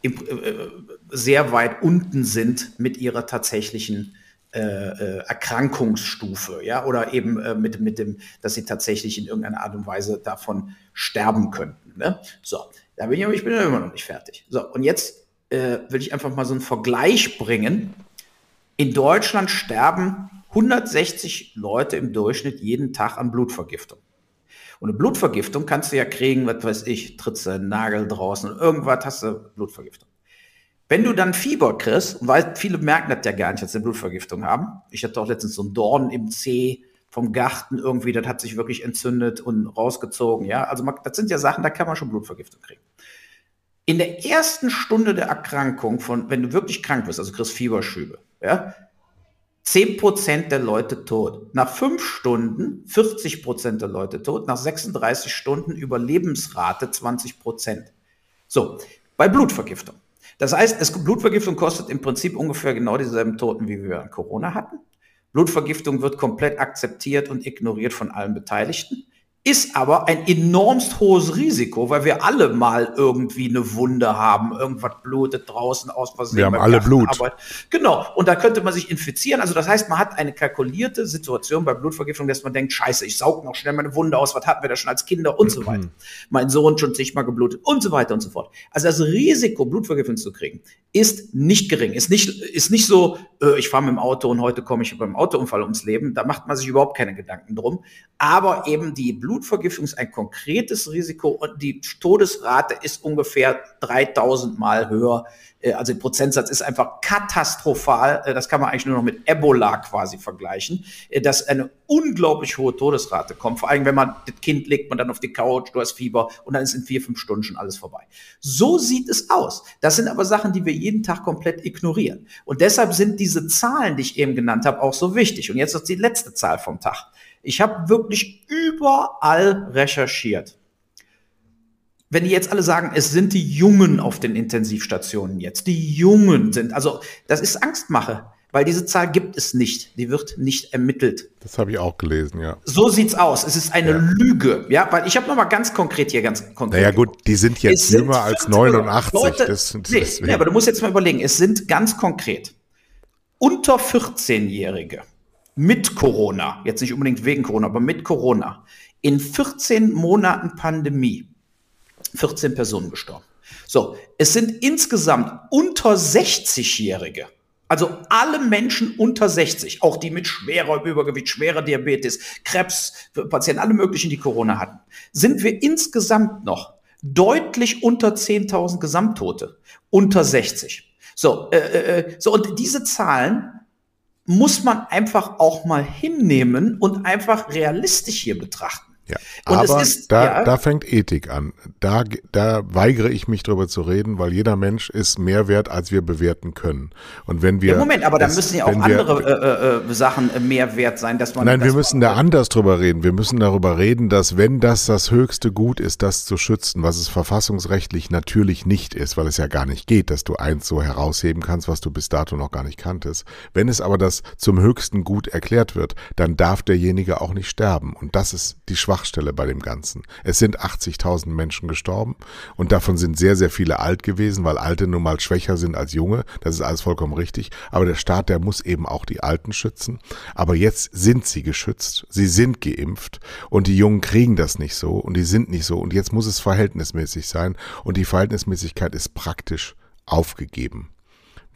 im, äh, sehr weit unten sind mit ihrer tatsächlichen äh, äh, Erkrankungsstufe, ja, oder eben mit, mit dem, dass sie tatsächlich in irgendeiner Art und Weise davon sterben könnten. Ne? So, da bin ich aber, ich bin immer noch nicht fertig. So, und jetzt äh, will ich einfach mal so einen Vergleich bringen. In Deutschland sterben 160 Leute im Durchschnitt jeden Tag an Blutvergiftung. Und eine Blutvergiftung kannst du ja kriegen, was weiß ich, trittst du einen Nagel draußen irgendwas hast du Blutvergiftung. Wenn du dann Fieber kriegst, weil viele merken das ja gar nicht, dass sie Blutvergiftung haben. Ich hatte auch letztens so einen Dorn im Zeh, vom Garten irgendwie, das hat sich wirklich entzündet und rausgezogen. Ja, also man, das sind ja Sachen, da kann man schon Blutvergiftung kriegen. In der ersten Stunde der Erkrankung, von, wenn du wirklich krank bist, also kriegst Fieberschübe, ja, 10% der Leute tot. Nach 5 Stunden 40% der Leute tot. Nach 36 Stunden Überlebensrate 20%. So, bei Blutvergiftung. Das heißt, es, Blutvergiftung kostet im Prinzip ungefähr genau dieselben Toten, wie wir an Corona hatten. Blutvergiftung wird komplett akzeptiert und ignoriert von allen Beteiligten ist aber ein enormst hohes Risiko, weil wir alle mal irgendwie eine Wunde haben, irgendwas blutet draußen aus Versehen. Wir haben alle Blut. Genau, und da könnte man sich infizieren. Also das heißt, man hat eine kalkulierte Situation bei Blutvergiftung, dass man denkt, scheiße, ich saug noch schnell meine Wunde aus, was hatten wir da schon als Kinder und so weiter. mein Sohn schon zigmal geblutet und so weiter und so fort. Also das Risiko, Blutvergiftung zu kriegen, ist nicht gering. Ist nicht, ist nicht so, äh, ich fahre mit dem Auto und heute komme ich beim Autounfall ums Leben. Da macht man sich überhaupt keine Gedanken drum. Aber eben die Blut Blutvergiftung ist ein konkretes Risiko und die Todesrate ist ungefähr 3000 Mal höher. Äh, also der Prozentsatz ist einfach katastrophal. Äh, das kann man eigentlich nur noch mit Ebola quasi vergleichen, äh, dass eine unglaublich hohe Todesrate kommt. Vor allem, wenn man das Kind legt man dann auf die Couch, du hast Fieber und dann ist in vier, fünf Stunden schon alles vorbei. So sieht es aus. Das sind aber Sachen, die wir jeden Tag komplett ignorieren. Und deshalb sind diese Zahlen, die ich eben genannt habe, auch so wichtig. Und jetzt noch die letzte Zahl vom Tag. Ich habe wirklich überall recherchiert. Wenn die jetzt alle sagen, es sind die Jungen auf den Intensivstationen jetzt, die Jungen sind, also das ist Angstmache, weil diese Zahl gibt es nicht, die wird nicht ermittelt. Das habe ich auch gelesen, ja. So sieht's aus. Es ist eine ja. Lüge, ja, weil ich habe noch mal ganz konkret hier ganz konkret. Naja gut, die sind jetzt jünger als 89. Leute, das, das nee, nee, aber du musst jetzt mal überlegen, es sind ganz konkret unter 14-Jährige mit Corona, jetzt nicht unbedingt wegen Corona, aber mit Corona, in 14 Monaten Pandemie 14 Personen gestorben. So, es sind insgesamt unter 60-Jährige, also alle Menschen unter 60, auch die mit schwerer Übergewicht, schwerer Diabetes, Krebs, Patienten, alle möglichen, die Corona hatten, sind wir insgesamt noch deutlich unter 10.000 Gesamttote, unter 60. So, äh, äh, äh, so und diese Zahlen muss man einfach auch mal hinnehmen und einfach realistisch hier betrachten. Ja, und aber ist, da, ja, da fängt Ethik an. Da, da weigere ich mich drüber zu reden, weil jeder Mensch ist mehr wert, als wir bewerten können. Und wenn wir. Ja, Moment, aber da müssen ja auch andere wir, äh, äh, Sachen äh, mehr wert sein, dass man. Nein, wir müssen da anders drüber reden. Wir müssen darüber reden, dass wenn das das höchste Gut ist, das zu schützen, was es verfassungsrechtlich natürlich nicht ist, weil es ja gar nicht geht, dass du eins so herausheben kannst, was du bis dato noch gar nicht kanntest. Wenn es aber das zum höchsten Gut erklärt wird, dann darf derjenige auch nicht sterben. Und das ist die Schwachstelle Schwachstelle bei dem Ganzen. Es sind 80.000 Menschen gestorben und davon sind sehr, sehr viele alt gewesen, weil Alte nun mal schwächer sind als Junge. Das ist alles vollkommen richtig. Aber der Staat, der muss eben auch die Alten schützen. Aber jetzt sind sie geschützt. Sie sind geimpft und die Jungen kriegen das nicht so und die sind nicht so. Und jetzt muss es verhältnismäßig sein und die Verhältnismäßigkeit ist praktisch aufgegeben.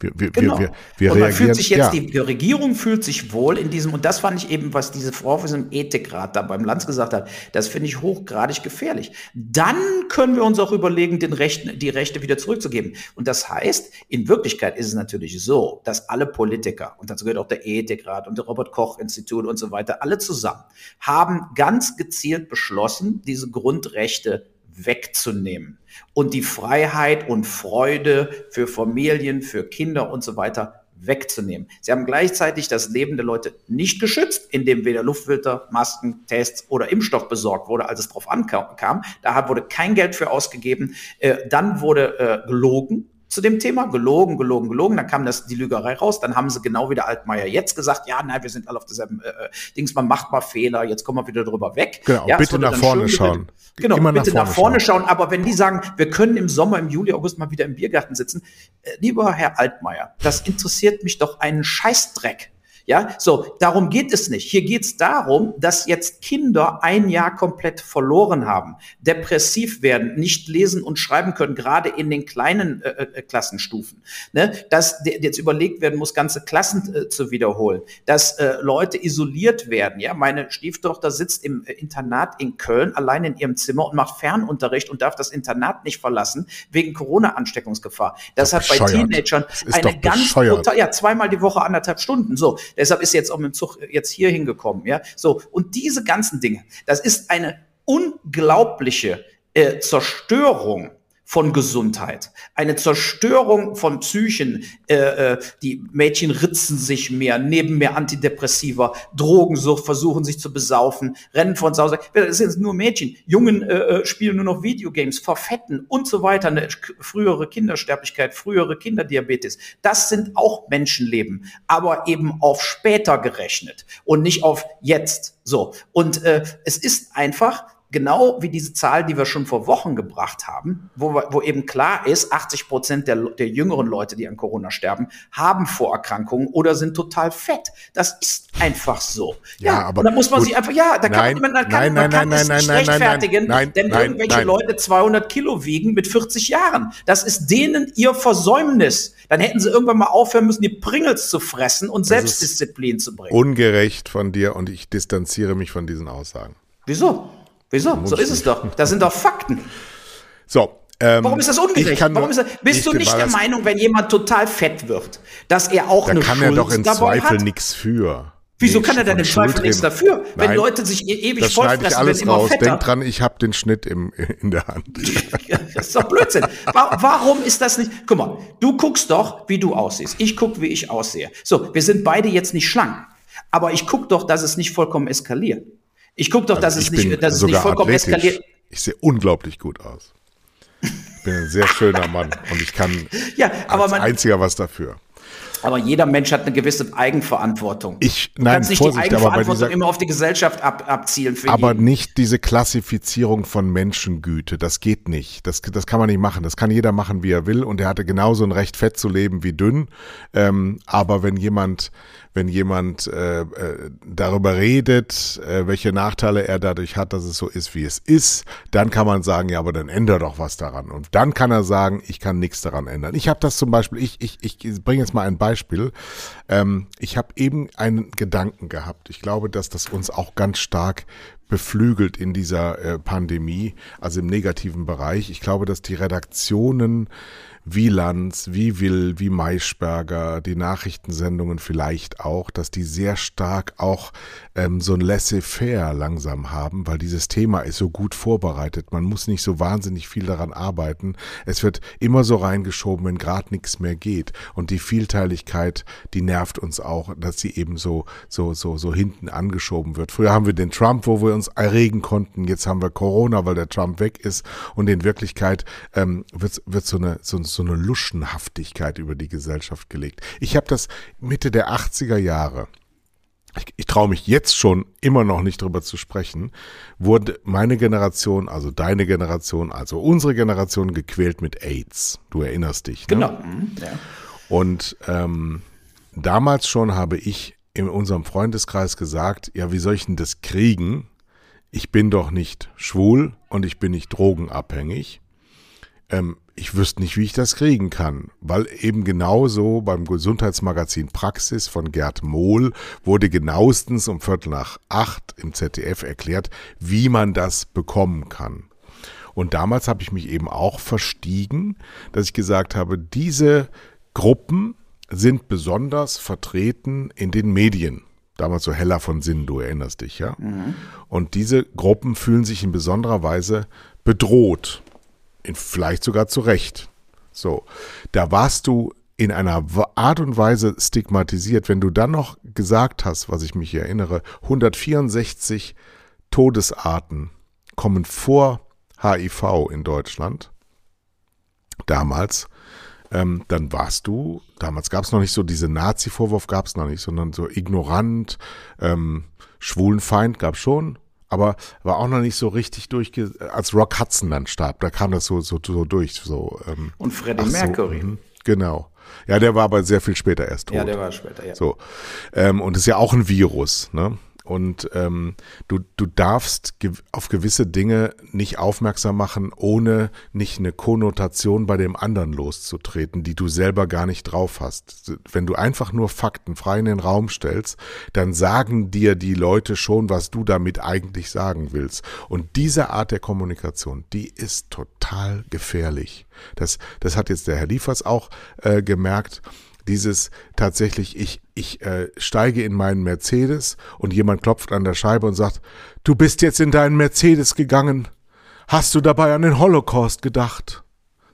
Wir, wir, genau. wir, wir, und man fühlt sich jetzt, ja. die Regierung fühlt sich wohl in diesem, und das fand ich eben, was diese Frau von diesem Ethikrat da beim Lanz gesagt hat, das finde ich hochgradig gefährlich. Dann können wir uns auch überlegen, den Rechten, die Rechte wieder zurückzugeben. Und das heißt, in Wirklichkeit ist es natürlich so, dass alle Politiker, und dazu gehört auch der Ethikrat und der Robert-Koch-Institut und so weiter, alle zusammen, haben ganz gezielt beschlossen, diese Grundrechte wegzunehmen und die Freiheit und Freude für Familien, für Kinder und so weiter wegzunehmen. Sie haben gleichzeitig das Leben der Leute nicht geschützt, indem weder Luftfilter, Masken, Tests oder Impfstoff besorgt wurde, als es darauf ankam. Da wurde kein Geld für ausgegeben. Äh, dann wurde äh, gelogen zu dem Thema, gelogen, gelogen, gelogen. Dann kam das die Lügerei raus. Dann haben sie genau wie der Altmaier jetzt gesagt, ja, nein, wir sind alle auf derselben äh, äh, Dings, man macht mal Fehler, jetzt kommen wir wieder drüber weg. Genau, ja, bitte nach vorne schauen. Genau, Immer bitte nach vorne, nach vorne schauen. schauen. Aber wenn die sagen, wir können im Sommer, im Juli, August mal wieder im Biergarten sitzen, äh, lieber Herr Altmaier, das interessiert mich doch einen Scheißdreck. Ja, so, darum geht es nicht. Hier geht es darum, dass jetzt Kinder ein Jahr komplett verloren haben, depressiv werden, nicht lesen und schreiben können, gerade in den kleinen äh, äh, Klassenstufen. Ne? Dass jetzt überlegt werden muss, ganze Klassen äh, zu wiederholen, dass äh, Leute isoliert werden. Ja, meine Stieftochter sitzt im äh, Internat in Köln allein in ihrem Zimmer und macht Fernunterricht und darf das Internat nicht verlassen wegen Corona-Ansteckungsgefahr. Das, das hat bei Teenagern eine ganz brutal, ja, zweimal die Woche anderthalb Stunden. So, Deshalb ist jetzt auch mit dem Zug jetzt hier hingekommen. Ja, so. Und diese ganzen Dinge, das ist eine unglaubliche äh, Zerstörung von Gesundheit, eine Zerstörung von Psychen. Äh, äh, die Mädchen ritzen sich mehr, nehmen mehr Antidepressiva, Drogensucht, versuchen sich zu besaufen, rennen von zu Hause. Das sind nur Mädchen. Jungen äh, äh, spielen nur noch Videogames, verfetten und so weiter. Eine frühere Kindersterblichkeit, frühere Kinderdiabetes. Das sind auch Menschenleben, aber eben auf später gerechnet und nicht auf jetzt. So. Und äh, es ist einfach genau wie diese Zahl, die wir schon vor Wochen gebracht haben, wo, wo eben klar ist, 80 Prozent der, der jüngeren Leute, die an Corona sterben, haben Vorerkrankungen oder sind total fett. Das ist einfach so. Ja, ja aber da muss man gut. sich einfach, ja, da Nein, kann man, man kann, nein, man nein, kann nein, es nein, nicht nein, rechtfertigen, nein, denn irgendwelche. Leute 200 Kilo wiegen mit 40 Jahren. Das ist denen ihr Versäumnis. Dann hätten sie irgendwann mal aufhören müssen, die Pringles zu fressen und Selbstdisziplin zu bringen. ungerecht von dir und ich distanziere mich von diesen Aussagen. Wieso? Wieso? So ist es doch. Das sind doch Fakten. So. Ähm, Warum ist das ungerecht? Warum ist das, bist ich- du nicht der Meinung, wenn jemand total fett wird, dass er auch Da eine kann Schuld er doch im dabei Zweifel nichts für. Wieso Nee, kann er denn im Zweifel nichts dafür? Wenn Nein, Leute sich e- ewig vollfressen, alles werden immer raus. fetter. Denk dran, ich habe den Schnitt im, in der Hand. Das ist doch Blödsinn. Wa- Warum ist das nicht? Guck mal, du guckst doch, wie du aussiehst. Ich guck, wie ich aussehe. So, wir sind beide jetzt nicht schlank. Aber ich guck doch, dass es nicht vollkommen eskaliert. Ich guck doch, dass Also ich es nicht, dass es nicht vollkommen athletisch. eskaliert. Ich sehe unglaublich gut aus. Ich bin ein sehr schöner Mann und ich kann Ja, aber als man, einziger was dafür. Aber jeder Mensch hat eine gewisse Eigenverantwortung. Ich, Du nein, kannst nicht Vorsicht, die Eigenverantwortung dieser, immer auf die Gesellschaft ab, abzielen aber jeden. nicht diese Klassifizierung von Menschengüte. Das geht nicht. Das, das kann man nicht machen. Das kann jeder machen, wie er will. Und er hatte genauso ein Recht, fett zu leben wie dünn. Ähm, aber wenn jemand, wenn jemand äh, äh, darüber redet, äh, welche Nachteile er dadurch hat, dass es so ist, wie es ist, dann kann man sagen, ja, aber dann ändere doch was daran. Und dann kann er sagen, ich kann nichts daran ändern. Ich habe das zum Beispiel, ich, ich, ich bringe jetzt mal ein Beispiel. Ähm, ich habe eben einen Gedanken gehabt. Ich glaube, dass das uns auch ganz stark beflügelt in dieser äh, Pandemie, also im negativen Bereich. Ich glaube, dass die Redaktionen wie Lanz, wie Will, wie Maischberger, die Nachrichtensendungen vielleicht auch, dass die sehr stark auch ähm, so ein Laissez-faire langsam haben, weil dieses Thema ist so gut vorbereitet. Man muss nicht so wahnsinnig viel daran arbeiten. Es wird immer so reingeschoben, wenn gerade nichts mehr geht. Und die Vielteiligkeit, die nervt uns auch, dass sie eben so, so, so, so hinten angeschoben wird. Früher haben wir den Trump, wo wir uns erregen konnten. Jetzt haben wir Corona, weil der Trump weg ist. Und in Wirklichkeit ähm, wird, wird so eine, so, so eine Luschenhaftigkeit über die Gesellschaft gelegt. Ich habe das Mitte der 80er Jahre ich, ich traue mich jetzt schon immer noch nicht drüber zu sprechen, wurde meine Generation, also deine Generation, also unsere Generation gequält mit AIDS. Du erinnerst dich. Ne? Genau. Mhm, ja. Und ähm, damals schon habe ich in unserem Freundeskreis gesagt, ja, wie soll ich denn das kriegen? Ich bin doch nicht schwul und ich bin nicht drogenabhängig. Ähm, ich wüsste nicht, wie ich das kriegen kann, weil eben genauso beim Gesundheitsmagazin Praxis von Gerd Mohl wurde genauestens um Viertel nach acht im ZDF erklärt, wie man das bekommen kann. Und damals habe ich mich eben auch verstiegen, dass ich gesagt habe, diese Gruppen sind besonders vertreten in den Medien. Damals so Heller von Sinn, du erinnerst dich, ja? Und diese Gruppen fühlen sich in besonderer Weise bedroht. Vielleicht sogar zu Recht. So, da warst du in einer Art und Weise stigmatisiert, wenn du dann noch gesagt hast, was ich mich erinnere, 164 Todesarten kommen vor HIV in Deutschland, damals, ähm, dann warst du, damals gab es noch nicht so diese Nazi-Vorwurf, gab es noch nicht, sondern so ignorant, ähm, Schwulenfeind gab schon, aber war auch noch nicht so richtig durchge... Als Rock Hudson dann starb, da kam das so, so, so durch. So, ähm, Und Freddie ach so, Mercury. mhm, genau. Ja, der war aber sehr viel später erst tot. Ja, der war später, ja. So. Ähm, und ist ja auch ein Virus, ne? Und ähm, du, du darfst ge auf gewisse Dinge nicht aufmerksam machen, ohne nicht eine Konnotation bei dem anderen loszutreten, die du selber gar nicht drauf hast. Wenn du einfach nur Fakten frei in den Raum stellst, dann sagen dir die Leute schon, was du damit eigentlich sagen willst. Und diese Art der Kommunikation, die ist total gefährlich. Das, das hat jetzt der Herr Liefers auch äh, gemerkt dieses tatsächlich, ich, ich äh, steige in meinen Mercedes und jemand klopft an der Scheibe und sagt, du bist jetzt in deinen Mercedes gegangen. Hast du dabei an den Holocaust gedacht?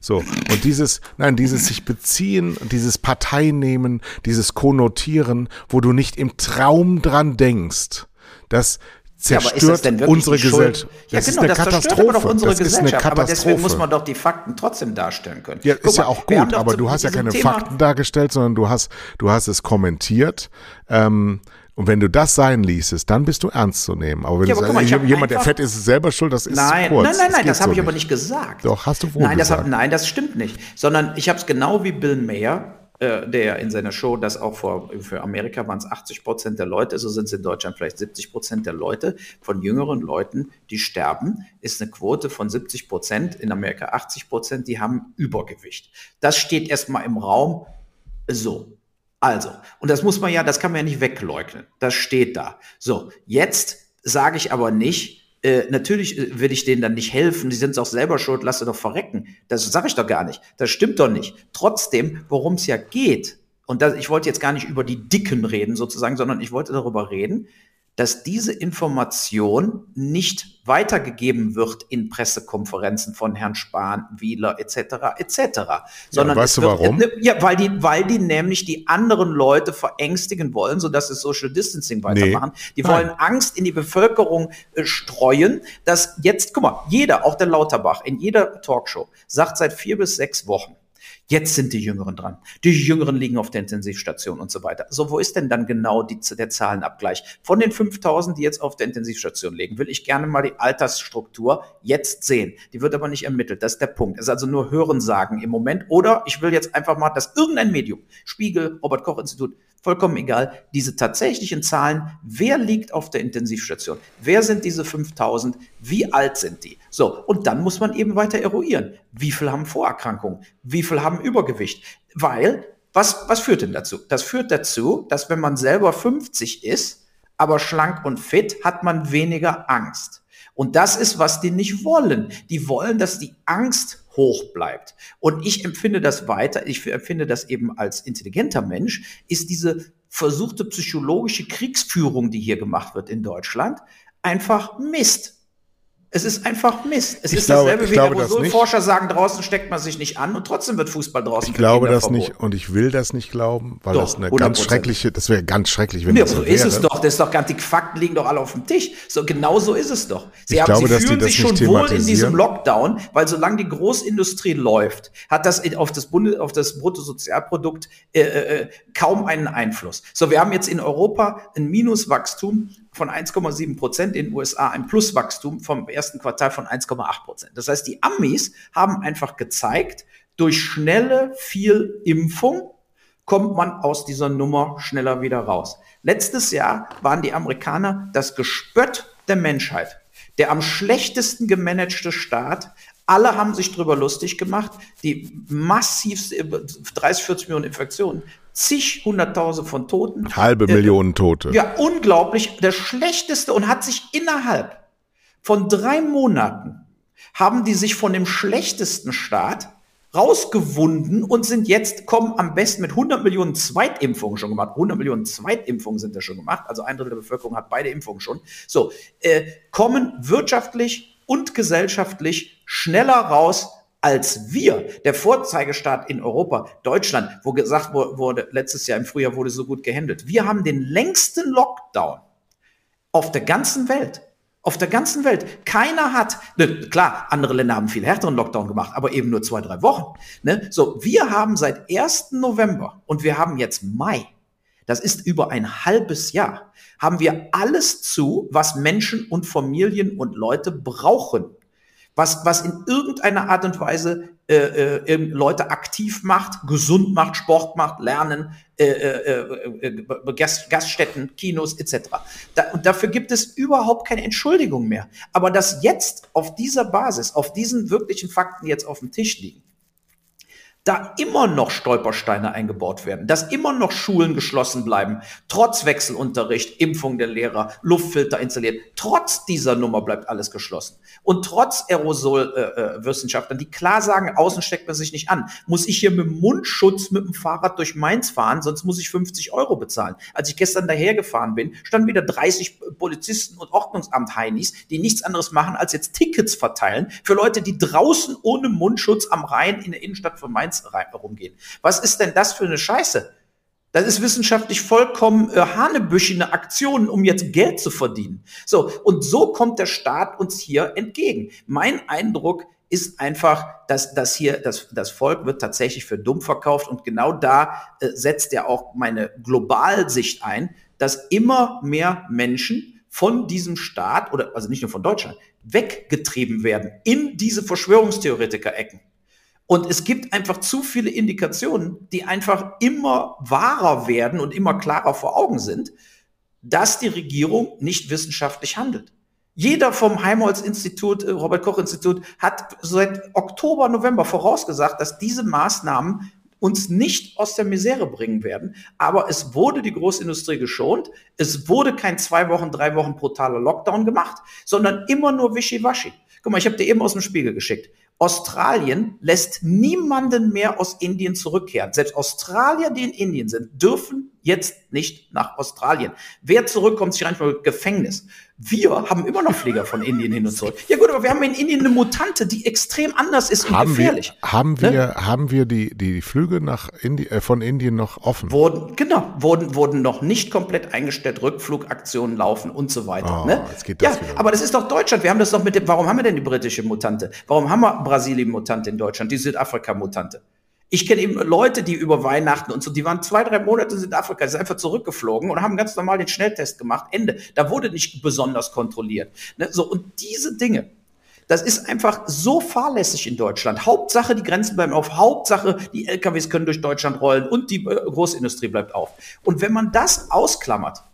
So, und dieses, nein, dieses sich beziehen, dieses Parteinehmen, dieses Konnotieren, wo du nicht im Traum dran denkst, das zerstört ja, unsere Gesellschaft. Ja, das genau, ist eine das Katastrophe. Doch unsere das Gesellschaft. Aber deswegen muss man doch die Fakten trotzdem darstellen können. Ja, Guck ist ja auch gut, aber du hast ja keine Thema Fakten dargestellt, sondern du hast, du hast es kommentiert. Ähm, und wenn du das sein ließest, dann bist du ernst zu nehmen. Aber wenn ja, aber du sagst, jemand, der fett ist, ist selber schuld, das ist nein, kurz. Nein, nein, nein, das, das habe so ich aber nicht gesagt. Doch, hast du wohl nein, gesagt. Das hab, nein, das stimmt nicht. Sondern ich habe es genau wie Bill Mayer äh, der in seiner Show das auch vor, für Amerika waren es 80 Prozent der Leute, so sind es in Deutschland vielleicht 70 Prozent der Leute, von jüngeren Leuten, die sterben, ist eine Quote von 70 Prozent, in Amerika 80 Prozent, die haben Übergewicht. Das steht erstmal im Raum so. Also, und das muss man ja, das kann man ja nicht wegleugnen. Das steht da. So, jetzt sage ich aber nicht, äh, natürlich äh, will ich denen dann nicht helfen, die sind auch selber schuld, lass sie doch verrecken. Das sage ich doch gar nicht. Das stimmt doch nicht. Trotzdem, worum es ja geht, und das, ich wollte jetzt gar nicht über die Dicken reden sozusagen, sondern ich wollte darüber reden, dass diese Information nicht weitergegeben wird in Pressekonferenzen von Herrn Spahn, Wieler etc. etc. Sondern ja, weißt du wird, warum? Ja, weil die, weil die nämlich die anderen Leute verängstigen wollen, sodass sie Social Distancing weitermachen. Nee. Die wollen Nein. Angst in die Bevölkerung äh, streuen, dass jetzt, guck mal, jeder, auch der Lauterbach, in jeder Talkshow sagt seit vier bis sechs Wochen, Jetzt sind die Jüngeren dran. Die Jüngeren liegen auf der Intensivstation und so weiter. So, wo ist denn dann genau die, der Zahlenabgleich? Von den 5000, die jetzt auf der Intensivstation liegen, will ich gerne mal die Altersstruktur jetzt sehen. Die wird aber nicht ermittelt. Das ist der Punkt. Es ist also nur Hörensagen im Moment. Oder ich will jetzt einfach mal, dass irgendein Medium, Spiegel, Robert Koch Institut, vollkommen egal, diese tatsächlichen Zahlen, wer liegt auf der Intensivstation? Wer sind diese 5000? Wie alt sind die? So, und dann muss man eben weiter eruieren. Wie viel haben Vorerkrankungen? Wie viel haben Übergewicht? Weil, was, was führt denn dazu? Das führt dazu, dass wenn man selber 50 ist, aber schlank und fit, hat man weniger Angst. Und das ist, was die nicht wollen. Die wollen, dass die Angst hoch bleibt. Und ich empfinde das weiter, ich empfinde das eben als intelligenter Mensch, ist diese versuchte psychologische Kriegsführung, die hier gemacht wird in Deutschland, einfach Mist. Es ist einfach Mist. Es ich ist glaube, dasselbe wie Aerosolforscher sagen, draußen steckt man sich nicht an und trotzdem wird Fußball draußen Ich glaube das verboten. nicht und ich will das nicht glauben, weil doch, das eine 100%. ganz schreckliche, das wäre ganz schrecklich, wenn ja, das so, so ist es doch. Das ist doch ganz, die Fakten liegen doch alle auf dem Tisch. So genau so ist es doch. Sie, ich haben, glaube, sie fühlen sich schon wohl in diesem Lockdown, weil solange die Großindustrie läuft, hat das auf das Bunde, auf das Bruttosozialprodukt äh, äh, kaum einen Einfluss. So, wir haben jetzt in Europa ein Minuswachstum von 1,7 Prozent, in den USA ein Pluswachstum vom ersten Quartal von 1,8 Prozent. Das heißt, die Amis haben einfach gezeigt, durch schnelle viel Impfung kommt man aus dieser Nummer schneller wieder raus. Letztes Jahr waren die Amerikaner das Gespött der Menschheit. Der am schlechtesten gemanagte Staat, alle haben sich drüber lustig gemacht. Die massiv 30, 40 Millionen Infektionen, zig Hunderttausend von Toten. Halbe äh, Millionen Tote. Ja, unglaublich. Der schlechteste und hat sich innerhalb von drei Monaten haben die sich von dem schlechtesten Staat rausgewunden und sind jetzt, kommen am besten mit 100 Millionen Zweitimpfungen schon gemacht. 100 Millionen Zweitimpfungen sind da schon gemacht. Also ein Drittel der Bevölkerung hat beide Impfungen schon. So, äh, kommen wirtschaftlich und gesellschaftlich schneller raus als wir, der Vorzeigestaat in Europa, Deutschland, wo gesagt wurde, letztes Jahr im Frühjahr wurde so gut gehandelt. Wir haben den längsten Lockdown auf der ganzen Welt. Auf der ganzen Welt. Keiner hat, ne, klar, andere Länder haben viel härteren Lockdown gemacht, aber eben nur zwei, drei Wochen. Ne? So, wir haben seit 1. November und wir haben jetzt Mai. Das ist über ein halbes Jahr. Haben wir alles zu, was Menschen und Familien und Leute brauchen was, was in irgendeiner Art und Weise äh, äh, Leute aktiv macht, gesund macht, Sport macht, Lernen, äh, äh, äh Gast, Gaststätten, Kinos etc. Da, und dafür gibt es überhaupt keine Entschuldigung mehr. Aber dass jetzt auf dieser Basis, auf diesen wirklichen Fakten jetzt auf dem Tisch liegen, da immer noch Stolpersteine eingebaut werden, dass immer noch Schulen geschlossen bleiben, trotz Wechselunterricht, Impfung der Lehrer, Luftfilter installiert, trotz dieser Nummer bleibt alles geschlossen. Und trotz Aerosolwissenschaftlern, äh, die klar sagen, außen steckt man sich nicht an, muss ich hier mit Mundschutz mit dem Fahrrad durch Mainz fahren, sonst muss ich 50 Euro bezahlen. Als ich gestern dahergefahren bin, standen wieder 30 Polizisten und Ordnungsamt Heinis, die nichts anderes machen, als jetzt Tickets verteilen für Leute, die draußen ohne Mundschutz am Rhein in der Innenstadt von Mainz rumgehen. Was ist denn das für eine Scheiße? Das ist wissenschaftlich vollkommen äh, hanebüchene Aktionen, um jetzt Geld zu verdienen. So, und so kommt der Staat uns hier entgegen. Mein Eindruck ist einfach, dass, dass hier das, das Volk wird tatsächlich für dumm verkauft und genau da äh, setzt ja auch meine Globalsicht ein, dass immer mehr Menschen von diesem Staat oder also nicht nur von Deutschland weggetrieben werden in diese Verschwörungstheoretiker-Ecken. Und es gibt einfach zu viele Indikationen, die einfach immer wahrer werden und immer klarer vor Augen sind, dass die Regierung nicht wissenschaftlich handelt. Jeder vom Heimholz-Institut, äh, Robert-Koch-Institut hat seit Oktober, November vorausgesagt, dass diese Maßnahmen uns nicht aus der Misere bringen werden. Aber es wurde die Großindustrie geschont. Es wurde kein zwei Wochen, drei Wochen brutaler Lockdown gemacht, sondern immer nur Wischiwaschi. Guck mal, ich habe dir eben aus dem Spiegel geschickt. Australien lässt niemanden mehr aus Indien zurückkehren. Selbst Australier, die in Indien sind, dürfen jetzt nicht nach Australien. Wer zurückkommt, sich einfach Gefängnis. Wir haben immer noch Flieger von Indien hin und zurück. Ja gut, aber wir haben in Indien eine Mutante, die extrem anders ist und haben gefährlich. Wir, haben ne? wir, haben wir die, die Flüge nach Indi äh, von Indien noch offen? Wurden, genau, wurden, wurden noch nicht komplett eingestellt, Rückflugaktionen laufen und so weiter. Oh, ne? jetzt geht das ja, wieder. aber das ist doch Deutschland. Wir haben das doch mit dem, warum haben wir denn die britische Mutante? Warum haben wir Brasilien-Mutante in Deutschland, die Südafrika-Mutante? Ich kenne eben Leute, die über Weihnachten und so, die waren zwei, drei Monate in Südafrika, sind einfach zurückgeflogen und haben ganz normal den Schnelltest gemacht. Ende. Da wurde nicht besonders kontrolliert. Ne? So, und diese Dinge, das ist einfach so fahrlässig in Deutschland. Hauptsache, die Grenzen bleiben auf. Hauptsache, die LKWs können durch Deutschland rollen und die äh, Großindustrie bleibt auf. Und wenn man das ausklammert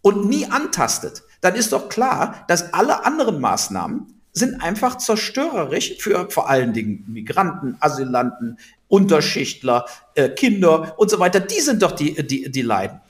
und nie antastet, dann ist doch klar, dass alle anderen Maßnahmen sind einfach zerstörerisch für vor allen Dingen Migranten, Asylanten, Unterschichtler, äh, Kinder und so weiter. Die sind doch die, die, die leiden.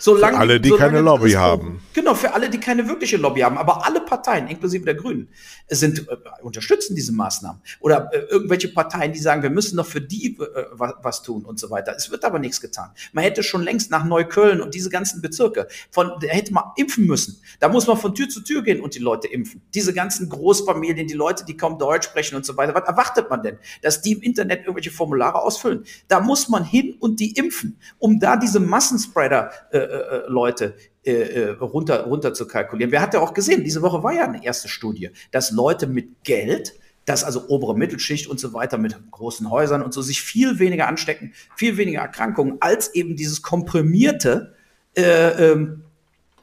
Solange, für alle, die keine Lobby haben. Genau, für alle, die keine wirkliche Lobby haben. Aber alle Parteien, inklusive der Grünen, sind, äh, unterstützen diese Maßnahmen. Oder äh, irgendwelche Parteien, die sagen, wir müssen noch für die äh, was, was, tun und so weiter. Es wird aber nichts getan. Man hätte schon längst nach Neukölln und diese ganzen Bezirke, von, da hätte man impfen müssen. Da muss man von Tür zu Tür gehen und die Leute impfen. Diese ganzen Großfamilien, die Leute, die kaum Deutsch sprechen und so weiter. Was erwartet man denn? Dass die im Internet irgendwelche Formulare ausfüllen. Da muss man hin und die impfen, um da diese Massenspreader äh, äh, Leute äh, äh, runter, runter zu kalkulieren. Wer hat ja auch gesehen, diese Woche war ja eine erste Studie, dass Leute mit Geld, dass also obere Mittelschicht und so weiter mit großen Häusern und so sich viel weniger anstecken, viel weniger Erkrankungen als eben dieses komprimierte äh, ähm,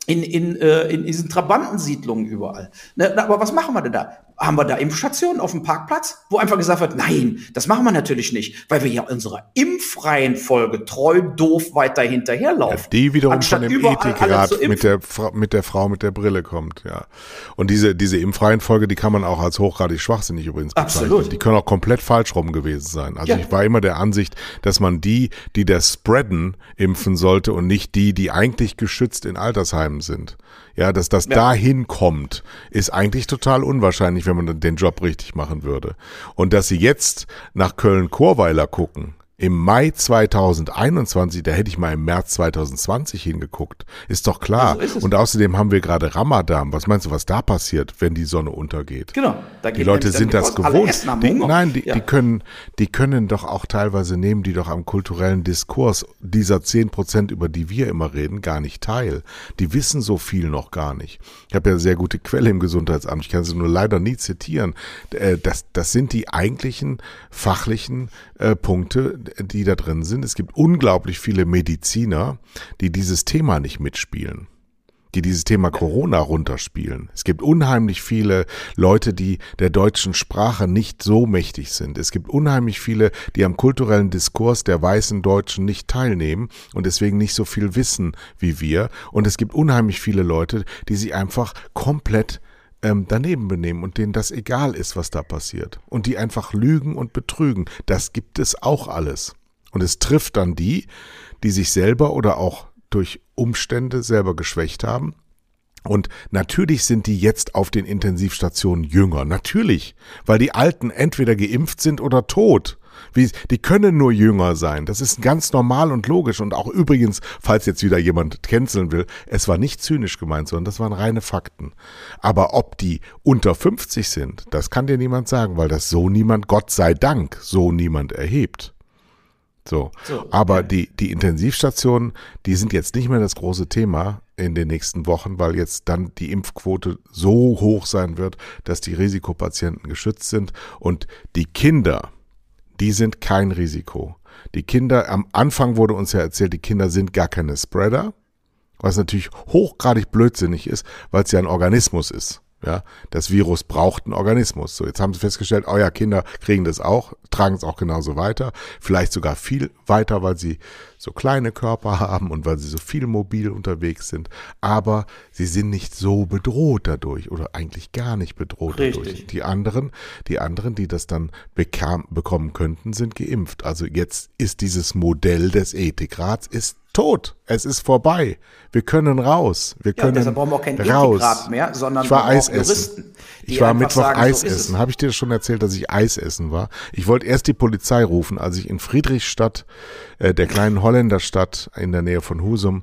in, in, äh, in diesen Trabantensiedlungen überall. Ne, aber was machen wir denn da? Haben wir da Impfstationen auf dem Parkplatz, wo einfach gesagt wird, nein, das machen wir natürlich nicht, weil wir ja unserer Impfreihenfolge treu doof weiter hinterherlaufen. Ja, die wiederum von dem Ethikrat mit der, mit der Frau mit der Brille kommt, ja. Und diese, diese Impfreihenfolge, die kann man auch als hochgradig schwachsinnig übrigens bezeichnen. Absolut. Die können auch komplett falsch rum gewesen sein. Also ja. ich war immer der Ansicht, dass man die, die das Spreaden impfen sollte und nicht die, die eigentlich geschützt in Altersheimen sind. Ja, dass das ja. dahin kommt, ist eigentlich total unwahrscheinlich, wenn man den Job richtig machen würde. Und dass sie jetzt nach Köln-Chorweiler gucken, im Mai 2021, da hätte ich mal im März 2020 hingeguckt. Ist doch klar. Also ist und außerdem haben wir gerade Ramadan. Was meinst du, was da passiert, wenn die Sonne untergeht? Genau. Da die Leute sind das gewohnt. Die, nein, die, ja. die, können, die können doch auch teilweise nehmen, die doch am kulturellen Diskurs dieser zehn Prozent, über die wir immer reden, gar nicht teil. Die wissen so viel noch gar nicht. Ich habe ja eine sehr gute Quelle im Gesundheitsamt. Ich kann sie nur leider nie zitieren. Äh, das, das sind die eigentlichen fachlichen äh, Punkte, die da drin sind. Es gibt unglaublich viele Mediziner, die dieses Thema nicht mitspielen die dieses Thema Corona runterspielen. Es gibt unheimlich viele Leute, die der deutschen Sprache nicht so mächtig sind. Es gibt unheimlich viele, die am kulturellen Diskurs der weißen Deutschen nicht teilnehmen und deswegen nicht so viel wissen wie wir. Und es gibt unheimlich viele Leute, die sich einfach komplett ähm, daneben benehmen und denen das egal ist, was da passiert. Und die einfach lügen und betrügen. Das gibt es auch alles. Und es trifft dann die, die sich selber oder auch durch Umstände selber geschwächt haben. Und natürlich sind die jetzt auf den Intensivstationen jünger. Natürlich, weil die Alten entweder geimpft sind oder tot. Wie, die können nur jünger sein. Das ist ganz normal und logisch. Und auch übrigens, falls jetzt wieder jemand canceln will, es war nicht zynisch gemeint, sondern das waren reine Fakten. Aber ob die unter 50 sind, das kann dir niemand sagen, weil das so niemand, Gott sei Dank, so niemand erhebt. So. so Aber okay. die, die Intensivstationen, die sind jetzt nicht mehr das große Thema in den nächsten Wochen, weil jetzt dann die Impfquote so hoch sein wird, dass die Risikopatienten geschützt sind und die Kinder, die sind kein Risiko. Die Kinder, am Anfang wurde uns ja erzählt, die Kinder sind gar keine Spreader, was natürlich hochgradig blödsinnig ist, weil es ja ein Organismus ist. Ja, das Virus braucht einen Organismus. So, jetzt haben sie festgestellt, euer Kinder kriegen das auch, tragen es auch genauso weiter, vielleicht sogar viel weiter, weil sie so kleine Körper haben und weil sie so viel mobil unterwegs sind. Aber sie sind nicht so bedroht dadurch oder eigentlich gar nicht bedroht Richtig. dadurch. Die anderen, die anderen, die das dann bekam, bekommen könnten, sind geimpft. Also jetzt ist dieses Modell des Ethikrats ist tot. Es ist vorbei. Wir können raus. Wir können deshalb brauchen wir auch kein raus. mehr, sondern ich war Eis essen. Ich war Mittwoch sagen, Eis so essen. Habe ich dir schon erzählt, dass ich Eis essen war? Ich wollte erst die Polizei rufen, als ich in Friedrichstadt, äh, der kleinen Holländerstadt in der Nähe von Husum,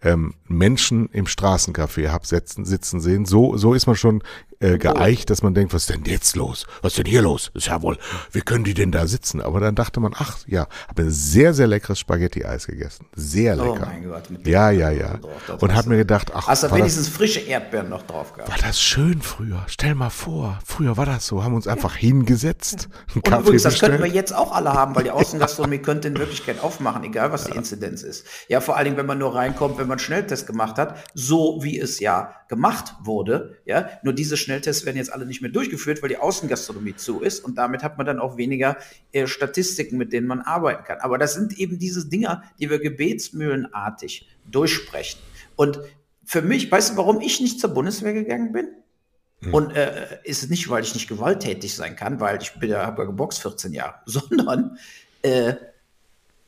ähm, Menschen im Straßencafé hab sitzen, sitzen sehen. So, so ist man schon äh, geeicht, dass man denkt, was ist denn jetzt los? Was ist denn hier los? Ist ja wohl, wie können die denn da sitzen? Aber dann dachte man, ach ja, habe ein sehr, sehr leckeres Spaghetti-Eis gegessen. Sehr oh lecker. Oh mein Gott. Mit ja, ja, ja. Und hat mir gedacht, ach. Hast du wenigstens das, frische Erdbeeren noch drauf gehabt? War das schön früher? Stell mal vor, früher war das so, haben uns einfach ja. hingesetzt. Und übrigens, das könnten wir jetzt auch alle haben, weil die Außengastronomie könnte in Wirklichkeit aufmachen, egal was die Inzidenz ist. Ja, vor allen Dingen, wenn man nur reinkommt, wenn man Schnelltest gemacht hat, so wie es ja gemacht wurde. Ja, nur diese Schnelltests werden jetzt alle nicht mehr durchgeführt, weil die Außengastronomie zu ist und damit hat man dann auch weniger äh, Statistiken, mit denen man arbeiten kann. Aber das sind eben diese Dinger, die wir gebetsmühlenartig durchsprechen. Und für mich, weißt du, warum ich nicht zur Bundeswehr gegangen bin? Hm. Und äh, ist nicht, weil ich nicht gewalttätig sein kann, weil ich bin ja, habe ja geboxt 14 Jahre, sondern äh,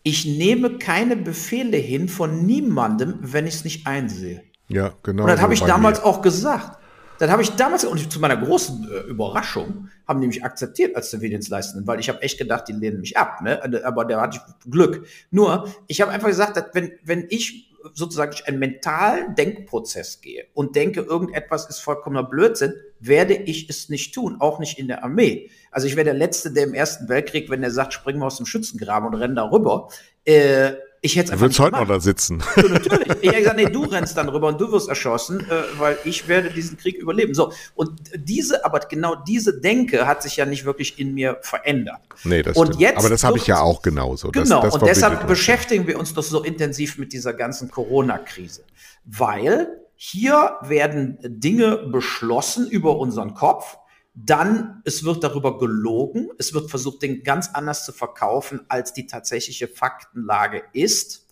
ich nehme keine Befehle hin von niemandem, wenn ich es nicht einsehe. Ja, genau. Und das habe ich damals mir. auch gesagt. Das habe ich damals, und zu meiner großen äh, Überraschung, haben die mich akzeptiert als Zivildienstleistenden, weil ich habe echt gedacht, die lehnen mich ab, ne? aber da hatte ich Glück. Nur, ich habe einfach gesagt, dass wenn, wenn ich sozusagen einen mentalen Denkprozess gehe und denke, irgendetwas ist vollkommener Blödsinn, werde ich es nicht tun, auch nicht in der Armee. Also ich wäre der Letzte, der im Ersten Weltkrieg, wenn er sagt, springen wir aus dem Schützengraben und rennen darüber, äh, ich hätte es einfach. Du heute noch da sitzen. So, natürlich. Ich hätte gesagt, nee, du rennst dann rüber und du wirst erschossen, äh, weil ich werde diesen Krieg überleben. So. Und diese, aber genau diese Denke hat sich ja nicht wirklich in mir verändert. Nee, das und stimmt. Jetzt aber das habe ich ja auch genauso. Genau. Das, das und deshalb beschäftigen wir uns doch so intensiv mit dieser ganzen Corona-Krise. Weil hier werden Dinge beschlossen über unseren Kopf dann, es wird darüber gelogen, es wird versucht, den ganz anders zu verkaufen, als die tatsächliche Faktenlage ist.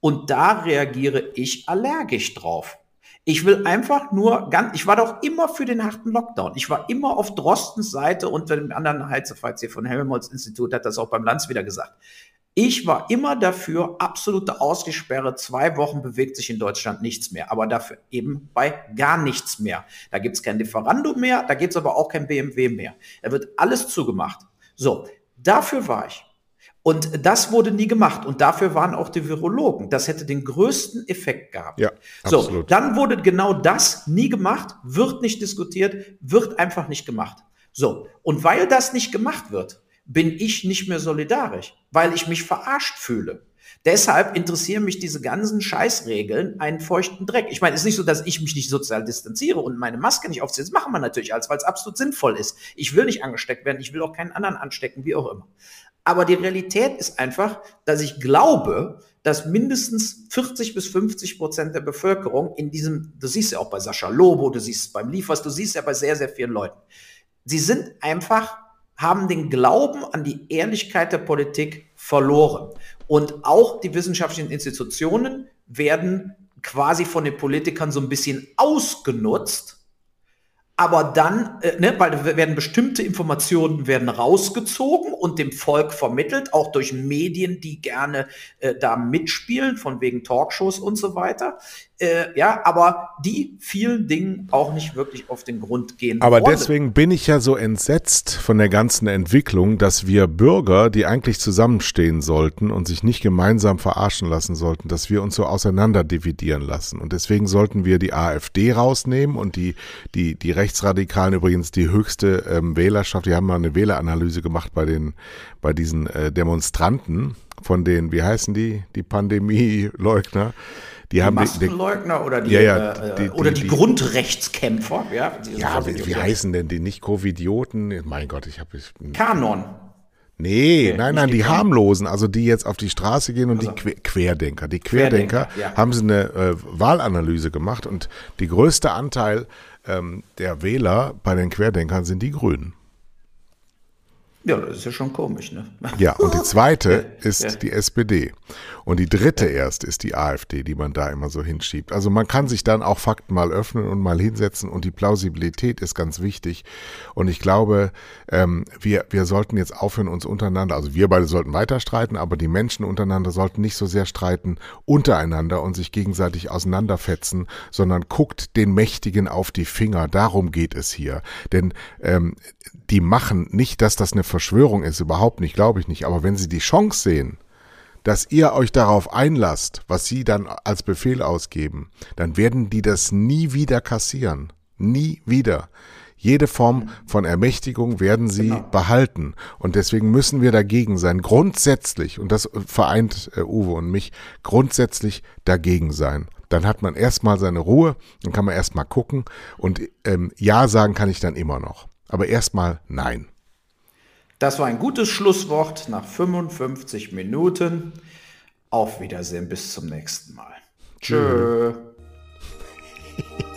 Und da reagiere ich allergisch drauf. Ich will einfach nur ganz, ich war doch immer für den harten Lockdown. Ich war immer auf Drostens Seite und dem anderen Heizefalls hier von Helmholtz Institut hat das auch beim Lanz wieder gesagt. Ich war immer dafür, absolute Ausgesperre, zwei Wochen bewegt sich in Deutschland nichts mehr, aber dafür eben bei gar nichts mehr. Da gibt's kein Lieferando mehr, da gibt's aber auch kein BMW mehr. Da wird alles zugemacht. So, dafür war ich. Und das wurde nie gemacht. Und dafür waren auch die Virologen. Das hätte den größten Effekt gehabt. Ja, absolut. So, dann wurde genau das nie gemacht, wird nicht diskutiert, wird einfach nicht gemacht. So, und weil das nicht gemacht wird, bin ich nicht mehr solidarisch, weil ich mich verarscht fühle. Deshalb interessieren mich diese ganzen Scheißregeln einen feuchten Dreck. Ich meine, es ist nicht so, dass ich mich nicht sozial distanziere und meine Maske nicht aufziehe. Das machen wir natürlich als, weil es absolut sinnvoll ist. Ich will nicht angesteckt werden, ich will auch keinen anderen anstecken, wie auch immer. Aber die Realität ist einfach, dass ich glaube, dass mindestens 40 bis 50 Prozent der Bevölkerung in diesem, du siehst ja auch bei Sascha Lobo, du siehst es beim Liefers, du siehst ja bei sehr, sehr vielen Leuten. Sie sind einfach haben den Glauben an die Ehrlichkeit der Politik verloren. Und auch die wissenschaftlichen Institutionen werden quasi von den Politikern so ein bisschen ausgenutzt, aber dann, äh, ne, weil werden bestimmte Informationen werden rausgezogen und dem Volk vermittelt, auch durch Medien, die gerne äh, da mitspielen, von wegen Talkshows und so weiter. Äh, ja, aber die vielen Dingen auch nicht wirklich auf den Grund gehen. Aber wollen. deswegen bin ich ja so entsetzt von der ganzen Entwicklung, dass wir Bürger, die eigentlich zusammenstehen sollten und sich nicht gemeinsam verarschen lassen sollten, dass wir uns so auseinander dividieren lassen. Und deswegen sollten wir die AfD rausnehmen und die, die, die Rechtsradikalen übrigens die höchste ähm, Wählerschaft, die haben mal eine Wähleranalyse gemacht bei den, bei diesen äh, Demonstranten von den, wie heißen die, die Pandemieleugner. Die, die haben Maskenleugner oder die, ja, ja, äh, die, oder die, Grundrechtskämpfer. Ja, ja wie, wie heißen denn die nicht Covidioten? Mein Gott, ich habe Kanon. Nee, nee, nein, nein, die, die harmlosen, also die jetzt auf die Straße gehen und also. die Querdenker. Die Querdenker, Querdenker ja. haben sie eine äh, Wahlanalyse gemacht und die größte Anteil ähm, der Wähler bei den Querdenkern sind die Grünen. Ja, das ist ja schon komisch, ne? Ja, und die zweite ist ja. die SPD. Und die dritte erst ist die AfD, die man da immer so hinschiebt. Also man kann sich dann auch Fakten mal öffnen und mal hinsetzen und die Plausibilität ist ganz wichtig. Und ich glaube, ähm, wir, wir sollten jetzt aufhören, uns untereinander, also wir beide sollten weiter streiten, aber die Menschen untereinander sollten nicht so sehr streiten untereinander und sich gegenseitig auseinanderfetzen, sondern guckt den Mächtigen auf die Finger. Darum geht es hier. Denn ähm, die machen nicht, dass das eine Verschwörung ist, überhaupt nicht, glaube ich nicht. Aber wenn sie die Chance sehen, dass ihr euch darauf einlasst, was sie dann als Befehl ausgeben, dann werden die das nie wieder kassieren. Nie wieder. Jede Form von Ermächtigung werden sie genau. behalten. Und deswegen müssen wir dagegen sein. Grundsätzlich, und das vereint äh, Uwe und mich, grundsätzlich dagegen sein. Dann hat man erstmal seine Ruhe, dann kann man erstmal gucken und ähm, Ja sagen kann ich dann immer noch. Aber erstmal nein. Das war ein gutes Schlusswort nach 55 Minuten. Auf Wiedersehen, bis zum nächsten Mal. Tschö.